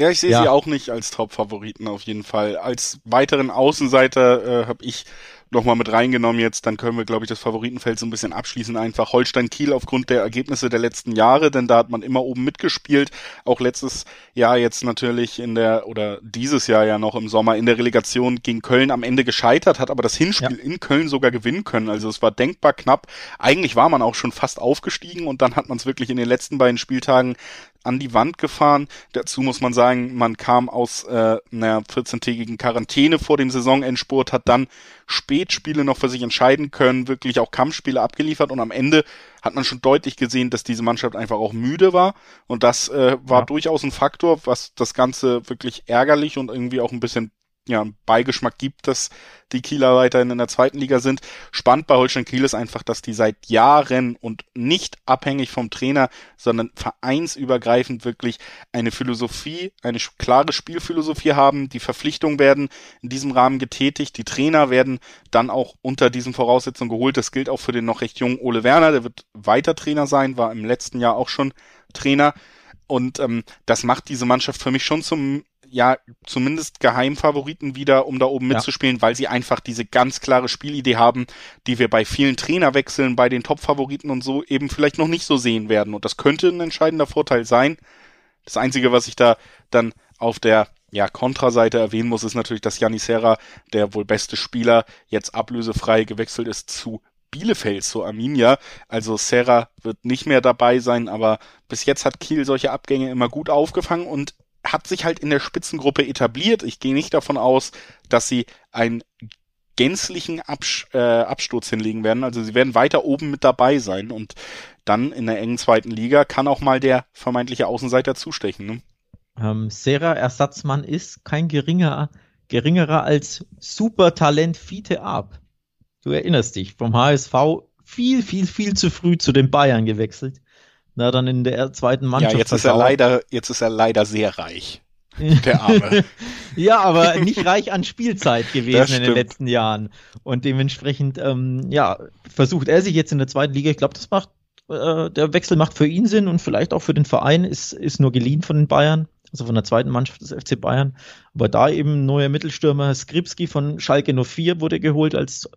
Speaker 1: ja, ich sehe ja. sie auch nicht als Top-Favoriten auf jeden Fall. Als weiteren Außenseiter äh, habe ich nochmal mit reingenommen jetzt, dann können wir, glaube ich, das Favoritenfeld so ein bisschen abschließen. Einfach Holstein-Kiel aufgrund der Ergebnisse der letzten Jahre, denn da hat man immer oben mitgespielt. Auch letztes Jahr jetzt natürlich in der, oder dieses Jahr ja noch im Sommer in der Relegation gegen Köln am Ende gescheitert, hat aber das Hinspiel ja. in Köln sogar gewinnen können. Also es war denkbar knapp. Eigentlich war man auch schon fast aufgestiegen und dann hat man es wirklich in den letzten beiden Spieltagen an die Wand gefahren. Dazu muss man sagen, man kam aus äh, einer 14-tägigen Quarantäne vor dem Saisonendspurt, hat dann Spätspiele noch für sich entscheiden können, wirklich auch Kampfspiele abgeliefert und am Ende hat man schon deutlich gesehen, dass diese Mannschaft einfach auch müde war und das äh, war ja. durchaus ein Faktor, was das Ganze wirklich ärgerlich und irgendwie auch ein bisschen ja, Beigeschmack gibt, dass die Kieler weiterhin in der zweiten Liga sind. Spannend bei Holstein Kiel ist einfach, dass die seit Jahren und nicht abhängig vom Trainer, sondern vereinsübergreifend wirklich eine Philosophie, eine klare Spielphilosophie haben. Die Verpflichtungen werden in diesem Rahmen getätigt. Die Trainer werden dann auch unter diesen Voraussetzungen geholt. Das gilt auch für den noch recht jungen Ole Werner. Der wird weiter Trainer sein, war im letzten Jahr auch schon Trainer. Und ähm, das macht diese Mannschaft für mich schon zum ja zumindest Geheimfavoriten wieder, um da oben ja. mitzuspielen, weil sie einfach diese ganz klare Spielidee haben, die wir bei vielen Trainerwechseln, bei den Top-Favoriten und so eben vielleicht noch nicht so sehen werden. Und das könnte ein entscheidender Vorteil sein. Das Einzige, was ich da dann auf der ja, Kontraseite erwähnen muss, ist natürlich, dass Janis Serra, der wohl beste Spieler, jetzt ablösefrei gewechselt ist zu Bielefeld, zu Arminia. Also Serra wird nicht mehr dabei sein, aber bis jetzt hat Kiel solche Abgänge immer gut aufgefangen und hat sich halt in der Spitzengruppe etabliert. Ich gehe nicht davon aus, dass sie einen gänzlichen Abs äh, Absturz hinlegen werden. Also sie werden weiter oben mit dabei sein und dann in der engen zweiten Liga kann auch mal der vermeintliche Außenseiter zustechen. Ne?
Speaker 2: Ähm, Serra Ersatzmann ist kein geringer, geringerer als Supertalent Fiete Ab. Du erinnerst dich, vom HSV viel, viel, viel zu früh zu den Bayern gewechselt. Na, dann in der zweiten Mannschaft.
Speaker 1: Ja, jetzt ist er leider, jetzt ist er leider sehr reich. [LAUGHS] Der Arme. [LAUGHS]
Speaker 2: ja, aber nicht reich an Spielzeit gewesen in den letzten Jahren. Und dementsprechend, ähm, ja, versucht er sich jetzt in der zweiten Liga. Ich glaube, das macht, äh, der Wechsel macht für ihn Sinn und vielleicht auch für den Verein, ist, ist nur geliehen von den Bayern also von der zweiten Mannschaft des FC Bayern. Aber da eben neuer Mittelstürmer Skripski von Schalke 04 wurde geholt als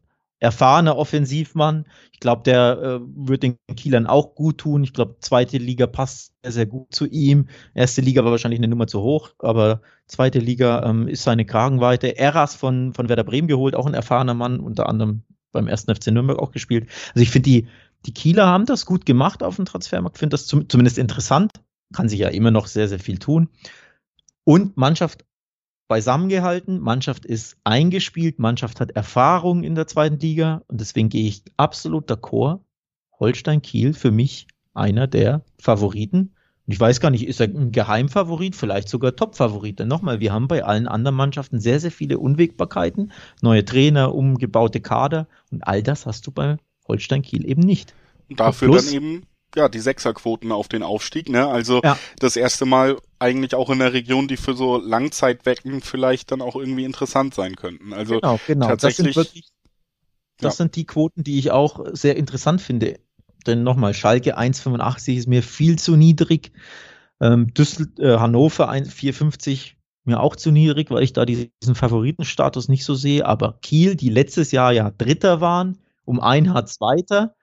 Speaker 2: erfahrener Offensivmann. Ich glaube, der äh, wird den Kielern auch gut tun. Ich glaube, zweite Liga passt sehr, sehr gut zu ihm. Erste Liga war wahrscheinlich eine Nummer zu hoch, aber zweite Liga ähm, ist seine Kragenweite. Eras von, von Werder Bremen geholt, auch ein erfahrener Mann, unter anderem beim ersten FC Nürnberg auch gespielt. Also ich finde, die, die Kieler haben das gut gemacht auf dem Transfermarkt, finde das zum, zumindest interessant. Kann sich ja immer noch sehr, sehr viel tun. Und Mannschaft beisammengehalten. Mannschaft ist eingespielt, Mannschaft hat Erfahrung in der zweiten Liga und deswegen gehe ich absolut d'accord. Holstein Kiel für mich einer der Favoriten. Und ich weiß gar nicht, ist er ein Geheimfavorit, vielleicht sogar Topfavorit. Denn nochmal, wir haben bei allen anderen Mannschaften sehr, sehr viele Unwägbarkeiten, neue Trainer, umgebaute Kader und all das hast du bei Holstein Kiel eben nicht.
Speaker 1: Dafür Plus, dann eben ja, die Sechserquoten auf den Aufstieg, ne? Also ja. das erste Mal eigentlich auch in der Region, die für so Langzeitwecken vielleicht dann auch irgendwie interessant sein könnten. Also
Speaker 2: genau, genau. tatsächlich. Das, sind, wirklich, das ja. sind die Quoten, die ich auch sehr interessant finde. Denn nochmal, Schalke 1,85 ist mir viel zu niedrig. Ähm, Düssel, äh, Hannover 4,50 mir auch zu niedrig, weil ich da diesen Favoritenstatus nicht so sehe. Aber Kiel, die letztes Jahr ja Dritter waren, um ein Haar Zweiter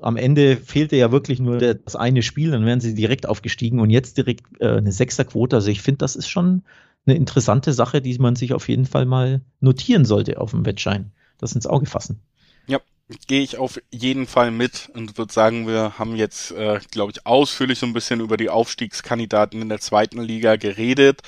Speaker 2: am Ende fehlte ja wirklich nur das eine Spiel, dann wären sie direkt aufgestiegen und jetzt direkt äh, eine Sechserquote. Also ich finde, das ist schon eine interessante Sache, die man sich auf jeden Fall mal notieren sollte auf dem Wettschein. Das ins Auge fassen.
Speaker 1: Ja, gehe ich auf jeden Fall mit und würde sagen, wir haben jetzt, äh, glaube ich, ausführlich so ein bisschen über die Aufstiegskandidaten in der zweiten Liga geredet.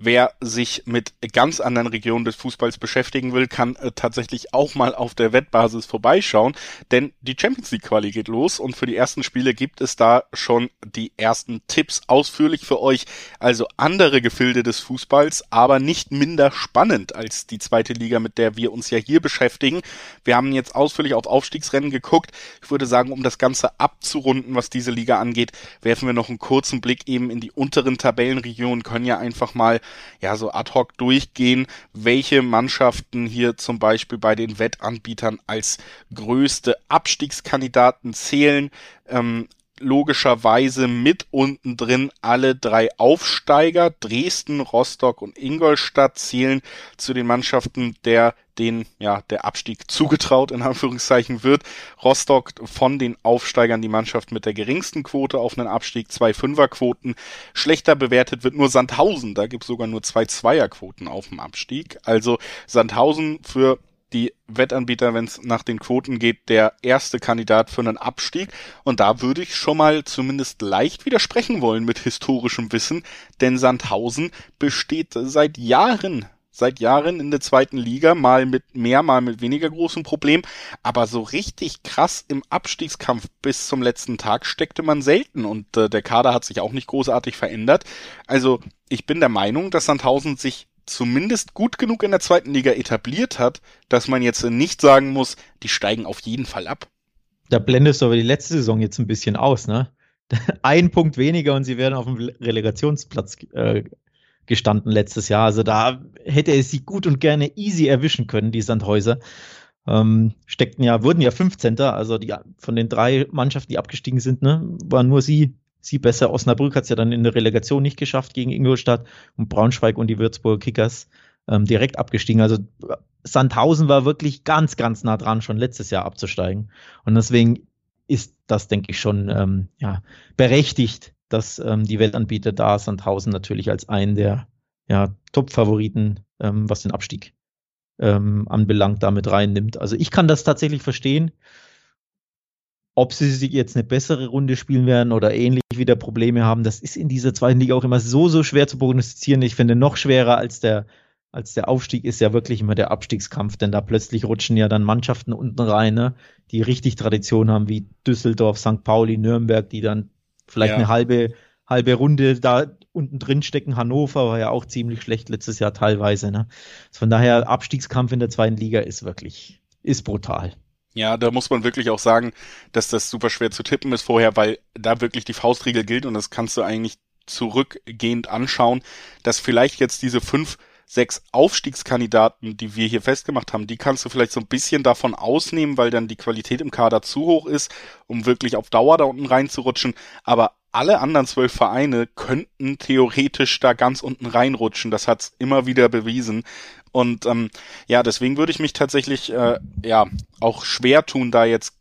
Speaker 1: Wer sich mit ganz anderen Regionen des Fußballs beschäftigen will, kann äh, tatsächlich auch mal auf der Wettbasis vorbeischauen, denn die Champions League Quali geht los und für die ersten Spiele gibt es da schon die ersten Tipps ausführlich für euch. Also andere Gefilde des Fußballs, aber nicht minder spannend als die zweite Liga, mit der wir uns ja hier beschäftigen. Wir haben jetzt ausführlich auf Aufstiegsrennen geguckt. Ich würde sagen, um das Ganze abzurunden, was diese Liga angeht, werfen wir noch einen kurzen Blick eben in die unteren Tabellenregionen, können ja einfach mal ja so ad hoc durchgehen, welche Mannschaften hier zum Beispiel bei den Wettanbietern als größte Abstiegskandidaten zählen. Ähm, logischerweise mit unten drin alle drei Aufsteiger. Dresden, Rostock und Ingolstadt zählen zu den Mannschaften, der den ja der Abstieg zugetraut in Anführungszeichen wird. Rostock von den Aufsteigern die Mannschaft mit der geringsten Quote auf einen Abstieg, zwei Fünferquoten. Schlechter bewertet wird nur Sandhausen, da gibt es sogar nur zwei Zweierquoten auf dem Abstieg. Also Sandhausen für die Wettanbieter, wenn es nach den Quoten geht, der erste Kandidat für einen Abstieg. Und da würde ich schon mal zumindest leicht widersprechen wollen mit historischem Wissen, denn Sandhausen besteht seit Jahren seit Jahren in der zweiten Liga, mal mit mehr, mal mit weniger großen Problemen. Aber so richtig krass im Abstiegskampf bis zum letzten Tag steckte man selten und äh, der Kader hat sich auch nicht großartig verändert. Also ich bin der Meinung, dass Sandhausen sich zumindest gut genug in der zweiten Liga etabliert hat, dass man jetzt nicht sagen muss, die steigen auf jeden Fall ab.
Speaker 2: Da blendest du aber die letzte Saison jetzt ein bisschen aus, ne? [LAUGHS] Ein Punkt weniger und sie werden auf dem Relegationsplatz äh, gestanden letztes Jahr. Also da hätte er sie gut und gerne easy erwischen können, die Sandhäuser. Ähm, steckten ja, wurden ja 15. Also die, von den drei Mannschaften, die abgestiegen sind, ne, waren nur sie sie besser. Osnabrück hat es ja dann in der Relegation nicht geschafft gegen Ingolstadt und Braunschweig und die Würzburger Kickers ähm, direkt abgestiegen. Also Sandhausen war wirklich ganz, ganz nah dran, schon letztes Jahr abzusteigen. Und deswegen ist das, denke ich, schon ähm, ja, berechtigt, dass ähm, die Weltanbieter da Sandhausen natürlich als einen der ja, Top-Favoriten, ähm, was den Abstieg ähm, anbelangt, damit reinnimmt. Also ich kann das tatsächlich verstehen. Ob sie sich jetzt eine bessere Runde spielen werden oder ähnlich wieder Probleme haben, das ist in dieser zweiten Liga auch immer so, so schwer zu prognostizieren. Ich finde, noch schwerer als der, als der Aufstieg ist ja wirklich immer der Abstiegskampf, denn da plötzlich rutschen ja dann Mannschaften unten rein, ne, die richtig Tradition haben, wie Düsseldorf, St. Pauli, Nürnberg, die dann vielleicht ja. eine halbe, halbe Runde da unten drin stecken. Hannover war ja auch ziemlich schlecht letztes Jahr teilweise. Ne? Von daher, Abstiegskampf in der zweiten Liga ist wirklich, ist brutal.
Speaker 1: Ja, da muss man wirklich auch sagen, dass das super schwer zu tippen ist vorher, weil da wirklich die Faustregel gilt und das kannst du eigentlich zurückgehend anschauen, dass vielleicht jetzt diese fünf, sechs Aufstiegskandidaten, die wir hier festgemacht haben, die kannst du vielleicht so ein bisschen davon ausnehmen, weil dann die Qualität im Kader zu hoch ist, um wirklich auf Dauer da unten reinzurutschen. Aber alle anderen zwölf Vereine könnten theoretisch da ganz unten reinrutschen. Das hat's immer wieder bewiesen. Und ähm, ja, deswegen würde ich mich tatsächlich äh, ja auch schwer tun, da jetzt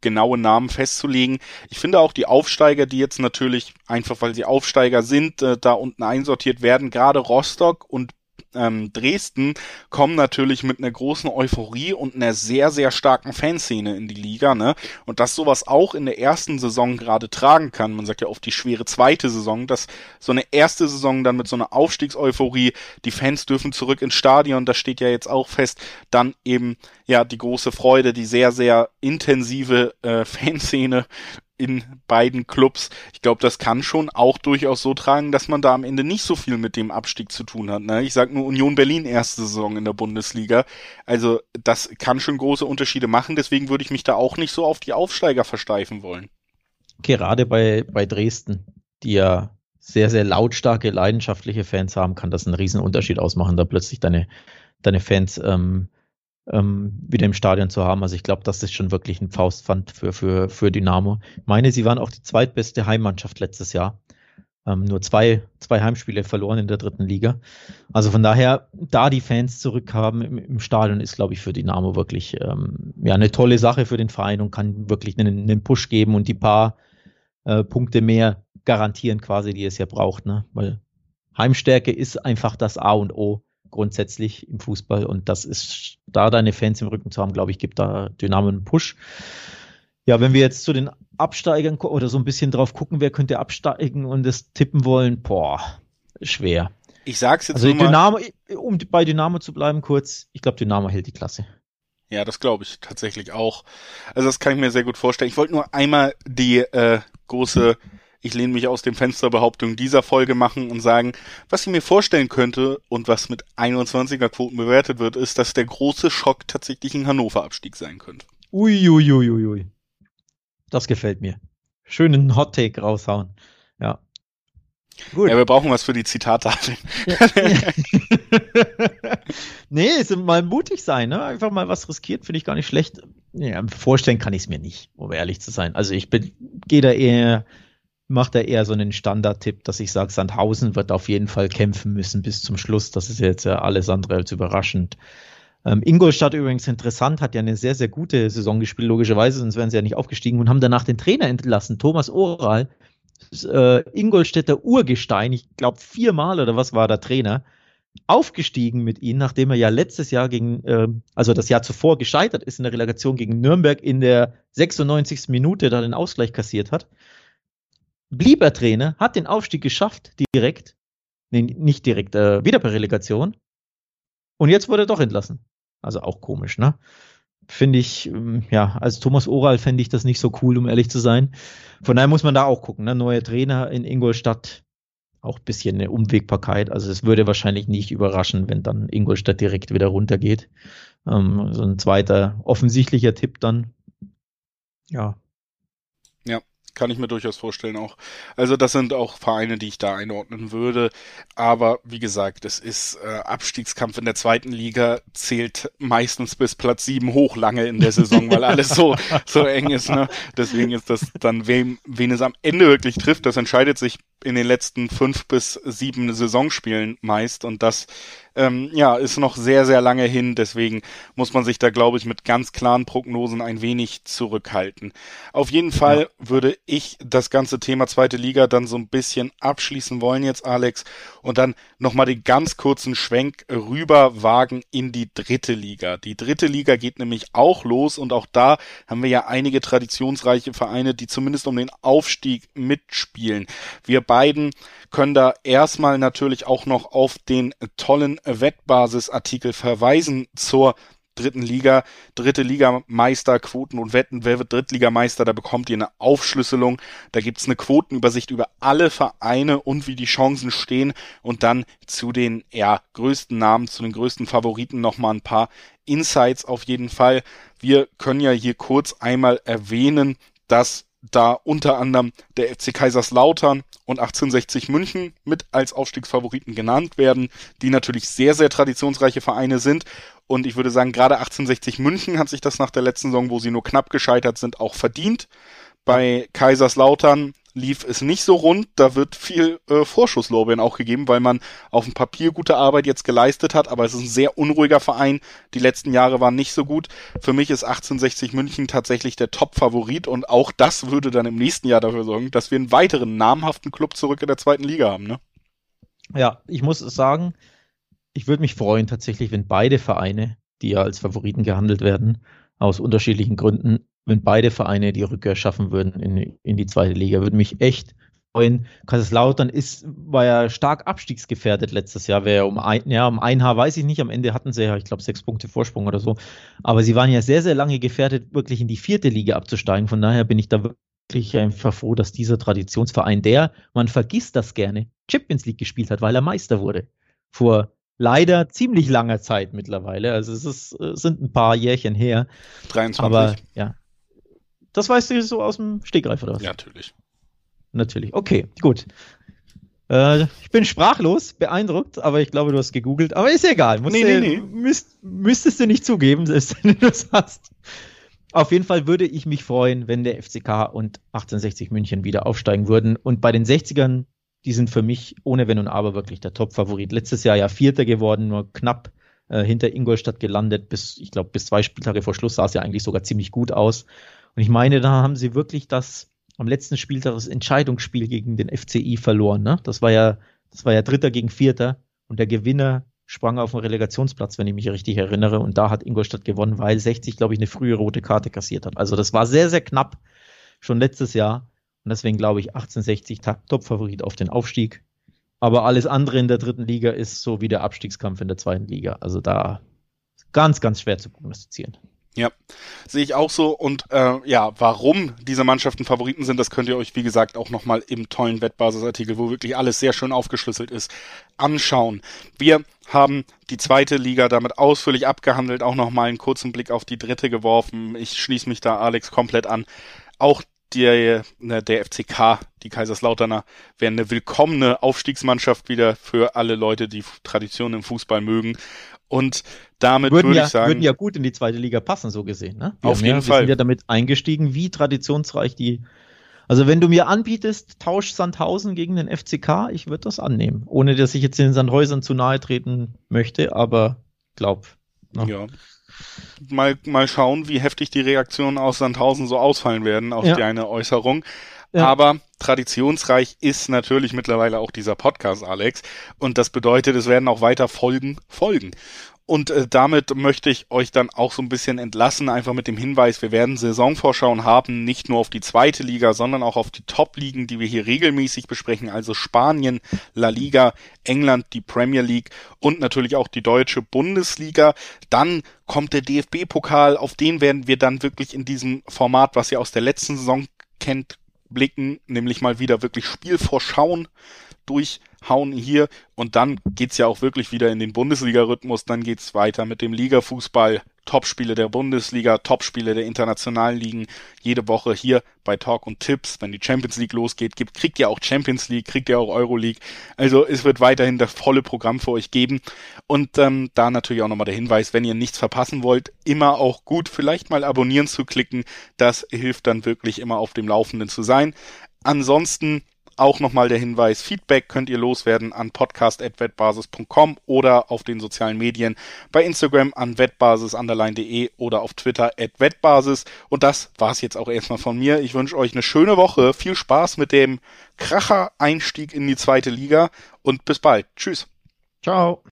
Speaker 1: genaue Namen festzulegen. Ich finde auch die Aufsteiger, die jetzt natürlich einfach, weil sie Aufsteiger sind, äh, da unten einsortiert werden, gerade Rostock und ähm, Dresden kommen natürlich mit einer großen Euphorie und einer sehr, sehr starken Fanszene in die Liga, ne? Und dass sowas auch in der ersten Saison gerade tragen kann, man sagt ja oft die schwere zweite Saison, dass so eine erste Saison dann mit so einer Aufstiegseuphorie, die Fans dürfen zurück ins Stadion, das steht ja jetzt auch fest, dann eben ja die große Freude, die sehr, sehr intensive äh, Fanszene in beiden Clubs. Ich glaube, das kann schon auch durchaus so tragen, dass man da am Ende nicht so viel mit dem Abstieg zu tun hat. Ne? Ich sage nur Union Berlin erste Saison in der Bundesliga. Also das kann schon große Unterschiede machen. Deswegen würde ich mich da auch nicht so auf die Aufsteiger versteifen wollen.
Speaker 2: Gerade bei, bei Dresden, die ja sehr, sehr lautstarke, leidenschaftliche Fans haben, kann das einen riesen Unterschied ausmachen, da plötzlich deine, deine Fans ähm, ähm, wieder im Stadion zu haben. Also ich glaube, das ist schon wirklich ein Faustpfand für, für, für Dynamo. Ich meine, sie waren auch die zweitbeste Heimmannschaft letztes Jahr. Ähm, nur zwei, zwei Heimspiele verloren in der dritten Liga. Also von daher, da die Fans zurückhaben im, im Stadion, ist, glaube ich, für Dynamo wirklich ähm, ja, eine tolle Sache für den Verein und kann wirklich einen, einen Push geben und die paar äh, Punkte mehr garantieren, quasi, die es ja braucht. Ne? Weil Heimstärke ist einfach das A und O grundsätzlich im Fußball. Und das ist, da deine Fans im Rücken zu haben, glaube ich, gibt da Dynamo einen Push. Ja, wenn wir jetzt zu den Absteigern oder so ein bisschen drauf gucken, wer könnte absteigen und das tippen wollen, boah, schwer.
Speaker 1: Ich sag's jetzt
Speaker 2: also nur Dynamo, um bei Dynamo zu bleiben kurz, ich glaube, Dynamo hält die Klasse.
Speaker 1: Ja, das glaube ich tatsächlich auch. Also das kann ich mir sehr gut vorstellen. Ich wollte nur einmal die äh, große ich lehne mich aus dem Fenster Behauptung dieser Folge machen und sagen, was ich mir vorstellen könnte und was mit 21er Quoten bewertet wird, ist, dass der große Schock tatsächlich ein Hannover Abstieg sein könnte.
Speaker 2: Uiuiuiui. Ui, ui, ui. Das gefällt mir. Schönen Hot Take raushauen. Ja.
Speaker 1: Gut. Ja, wir brauchen was für die Zitattafel. Ja. [LAUGHS]
Speaker 2: nee, es mal mutig sein, ne? Einfach mal was riskiert, finde ich gar nicht schlecht. Ja, vorstellen kann ich es mir nicht, um ehrlich zu sein. Also ich bin, gehe da eher macht er eher so einen Standardtipp, dass ich sage, Sandhausen wird auf jeden Fall kämpfen müssen bis zum Schluss. Das ist jetzt ja alles andere als überraschend. Ähm, Ingolstadt übrigens interessant, hat ja eine sehr, sehr gute Saison gespielt, logischerweise, sonst wären sie ja nicht aufgestiegen und haben danach den Trainer entlassen, Thomas Oral, äh, Ingolstädter Urgestein, ich glaube viermal oder was war der Trainer, aufgestiegen mit ihnen, nachdem er ja letztes Jahr gegen, äh, also das Jahr zuvor gescheitert ist in der Relegation gegen Nürnberg in der 96. Minute da den Ausgleich kassiert hat blieb er Trainer, hat den Aufstieg geschafft, direkt, nee, nicht direkt, äh, wieder per Relegation. Und jetzt wurde er doch entlassen. Also auch komisch, ne? Finde ich, ähm, ja, als Thomas Oral fände ich das nicht so cool, um ehrlich zu sein. Von daher muss man da auch gucken, ne? Neuer Trainer in Ingolstadt, auch ein bisschen eine Unwägbarkeit. Also es würde wahrscheinlich nicht überraschen, wenn dann Ingolstadt direkt wieder runtergeht. Ähm, so ein zweiter offensichtlicher Tipp dann. Ja,
Speaker 1: kann ich mir durchaus vorstellen auch. Also das sind auch Vereine, die ich da einordnen würde. Aber wie gesagt, es ist äh, Abstiegskampf in der zweiten Liga zählt meistens bis Platz sieben hoch lange in der Saison, weil alles so [LAUGHS] so eng ist. Ne? Deswegen ist das dann wem wen es am Ende wirklich trifft. Das entscheidet sich in den letzten fünf bis sieben Saisonspielen meist und das ähm, ja, ist noch sehr, sehr lange hin. Deswegen muss man sich da, glaube ich, mit ganz klaren Prognosen ein wenig zurückhalten. Auf jeden Fall ja. würde ich das ganze Thema zweite Liga dann so ein bisschen abschließen wollen jetzt, Alex, und dann nochmal den ganz kurzen Schwenk rüber wagen in die dritte Liga. Die dritte Liga geht nämlich auch los und auch da haben wir ja einige traditionsreiche Vereine, die zumindest um den Aufstieg mitspielen. Wir beiden können da erstmal natürlich auch noch auf den tollen Wettbasisartikel verweisen zur dritten Liga, dritte Liga Meister, Quoten und Wetten. Wer wird Drittligameister? Da bekommt ihr eine Aufschlüsselung. Da gibt's eine Quotenübersicht über alle Vereine und wie die Chancen stehen. Und dann zu den ja, größten Namen, zu den größten Favoriten nochmal ein paar Insights auf jeden Fall. Wir können ja hier kurz einmal erwähnen, dass da unter anderem der FC Kaiserslautern und 1860 München mit als Aufstiegsfavoriten genannt werden, die natürlich sehr, sehr traditionsreiche Vereine sind. Und ich würde sagen, gerade 1860 München hat sich das nach der letzten Saison, wo sie nur knapp gescheitert sind, auch verdient. Bei Kaiserslautern lief es nicht so rund. Da wird viel äh, Vorschusslorbeeren auch gegeben, weil man auf dem Papier gute Arbeit jetzt geleistet hat, aber es ist ein sehr unruhiger Verein. Die letzten Jahre waren nicht so gut. Für mich ist 1860 München tatsächlich der Top-Favorit und auch das würde dann im nächsten Jahr dafür sorgen, dass wir einen weiteren namhaften Club zurück in der zweiten Liga haben, ne?
Speaker 2: Ja, ich muss sagen, ich würde mich freuen tatsächlich, wenn beide Vereine, die ja als Favoriten gehandelt werden, aus unterschiedlichen Gründen wenn beide Vereine die Rückkehr schaffen würden in, in die zweite Liga. Würde mich echt freuen. Kaiserslautern ist, war ja stark abstiegsgefährdet letztes Jahr. Wäre um ein, ja, um ein Haar weiß ich nicht. Am Ende hatten sie ja, ich glaube, sechs Punkte Vorsprung oder so. Aber sie waren ja sehr, sehr lange gefährdet, wirklich in die vierte Liga abzusteigen. Von daher bin ich da wirklich einfach froh, dass dieser Traditionsverein, der, man vergisst das gerne, Champions League gespielt hat, weil er Meister wurde. Vor leider ziemlich langer Zeit mittlerweile. Also es, ist, es sind ein paar Jährchen her.
Speaker 1: 23.
Speaker 2: Aber ja, das weißt du so aus dem Stegreif, oder was?
Speaker 1: Ja, natürlich.
Speaker 2: Natürlich. Okay, gut. Äh, ich bin sprachlos, beeindruckt, aber ich glaube, du hast gegoogelt. Aber ist egal. Musst nee, nee, nee. Müsst, müsstest du nicht zugeben, [LAUGHS] selbst wenn du das hast. Auf jeden Fall würde ich mich freuen, wenn der FCK und 1860 München wieder aufsteigen würden. Und bei den 60ern, die sind für mich ohne Wenn und Aber wirklich der Top-Favorit. Letztes Jahr ja Vierter geworden, nur knapp äh, hinter Ingolstadt gelandet. Bis, ich glaube, bis zwei Spieltage vor Schluss sah es ja eigentlich sogar ziemlich gut aus. Und ich meine, da haben sie wirklich das am letzten Spieltag das Entscheidungsspiel gegen den FCI verloren. Ne? Das war ja, das war ja Dritter gegen Vierter und der Gewinner sprang auf den Relegationsplatz, wenn ich mich richtig erinnere. Und da hat Ingolstadt gewonnen, weil 60, glaube ich, eine frühe rote Karte kassiert hat. Also das war sehr, sehr knapp schon letztes Jahr. Und deswegen glaube ich 1860 Top-Favorit auf den Aufstieg. Aber alles andere in der dritten Liga ist so wie der Abstiegskampf in der zweiten Liga. Also da ganz, ganz schwer zu prognostizieren.
Speaker 1: Ja, sehe ich auch so. Und äh, ja, warum diese Mannschaften Favoriten sind, das könnt ihr euch, wie gesagt, auch nochmal im tollen Wettbasisartikel, wo wirklich alles sehr schön aufgeschlüsselt ist, anschauen. Wir haben die zweite Liga damit ausführlich abgehandelt, auch nochmal einen kurzen Blick auf die dritte geworfen. Ich schließe mich da Alex komplett an. Auch der, ne, der FCK, die Kaiserslauterner, wären eine willkommene Aufstiegsmannschaft wieder für alle Leute, die Tradition im Fußball mögen. Und damit würden würde
Speaker 2: ja,
Speaker 1: ich sagen.
Speaker 2: Würden ja gut in die zweite Liga passen, so gesehen, ne?
Speaker 1: Wir auf jeden
Speaker 2: ja,
Speaker 1: Fall. Wir sind
Speaker 2: ja damit eingestiegen, wie traditionsreich die. Also wenn du mir anbietest, tausch Sandhausen gegen den FCK, ich würde das annehmen. Ohne dass ich jetzt den Sandhäusern zu nahe treten möchte, aber glaub.
Speaker 1: Ne? Ja. Mal, mal schauen, wie heftig die Reaktionen aus Sandhausen so ausfallen werden auf ja. die eine Äußerung. Aber traditionsreich ist natürlich mittlerweile auch dieser Podcast, Alex. Und das bedeutet, es werden auch weiter Folgen folgen. Und äh, damit möchte ich euch dann auch so ein bisschen entlassen, einfach mit dem Hinweis, wir werden Saisonvorschauen haben, nicht nur auf die zweite Liga, sondern auch auf die Top-Ligen, die wir hier regelmäßig besprechen, also Spanien, La Liga, England, die Premier League und natürlich auch die deutsche Bundesliga. Dann kommt der DFB-Pokal, auf den werden wir dann wirklich in diesem Format, was ihr aus der letzten Saison kennt, blicken, nämlich mal wieder wirklich Spielvorschauen durchhauen hier. Und dann geht's ja auch wirklich wieder in den Bundesliga-Rhythmus, dann geht's weiter mit dem Ligafußball, Topspiele der Bundesliga, Topspiele der internationalen Ligen, jede Woche hier bei Talk und Tipps, wenn die Champions League losgeht, gibt, kriegt ihr auch Champions League, kriegt ihr auch Euroleague, also es wird weiterhin das volle Programm für euch geben. Und ähm, da natürlich auch nochmal der Hinweis, wenn ihr nichts verpassen wollt, immer auch gut, vielleicht mal abonnieren zu klicken, das hilft dann wirklich immer auf dem Laufenden zu sein. Ansonsten auch nochmal der Hinweis, Feedback könnt ihr loswerden an podcast.wettbasis.com oder auf den sozialen Medien bei Instagram an wettbasis.de oder auf Twitter at wettbasis. Und das war's jetzt auch erstmal von mir. Ich wünsche euch eine schöne Woche, viel Spaß mit dem Kracher-Einstieg in die zweite Liga und bis bald. Tschüss.
Speaker 2: Ciao.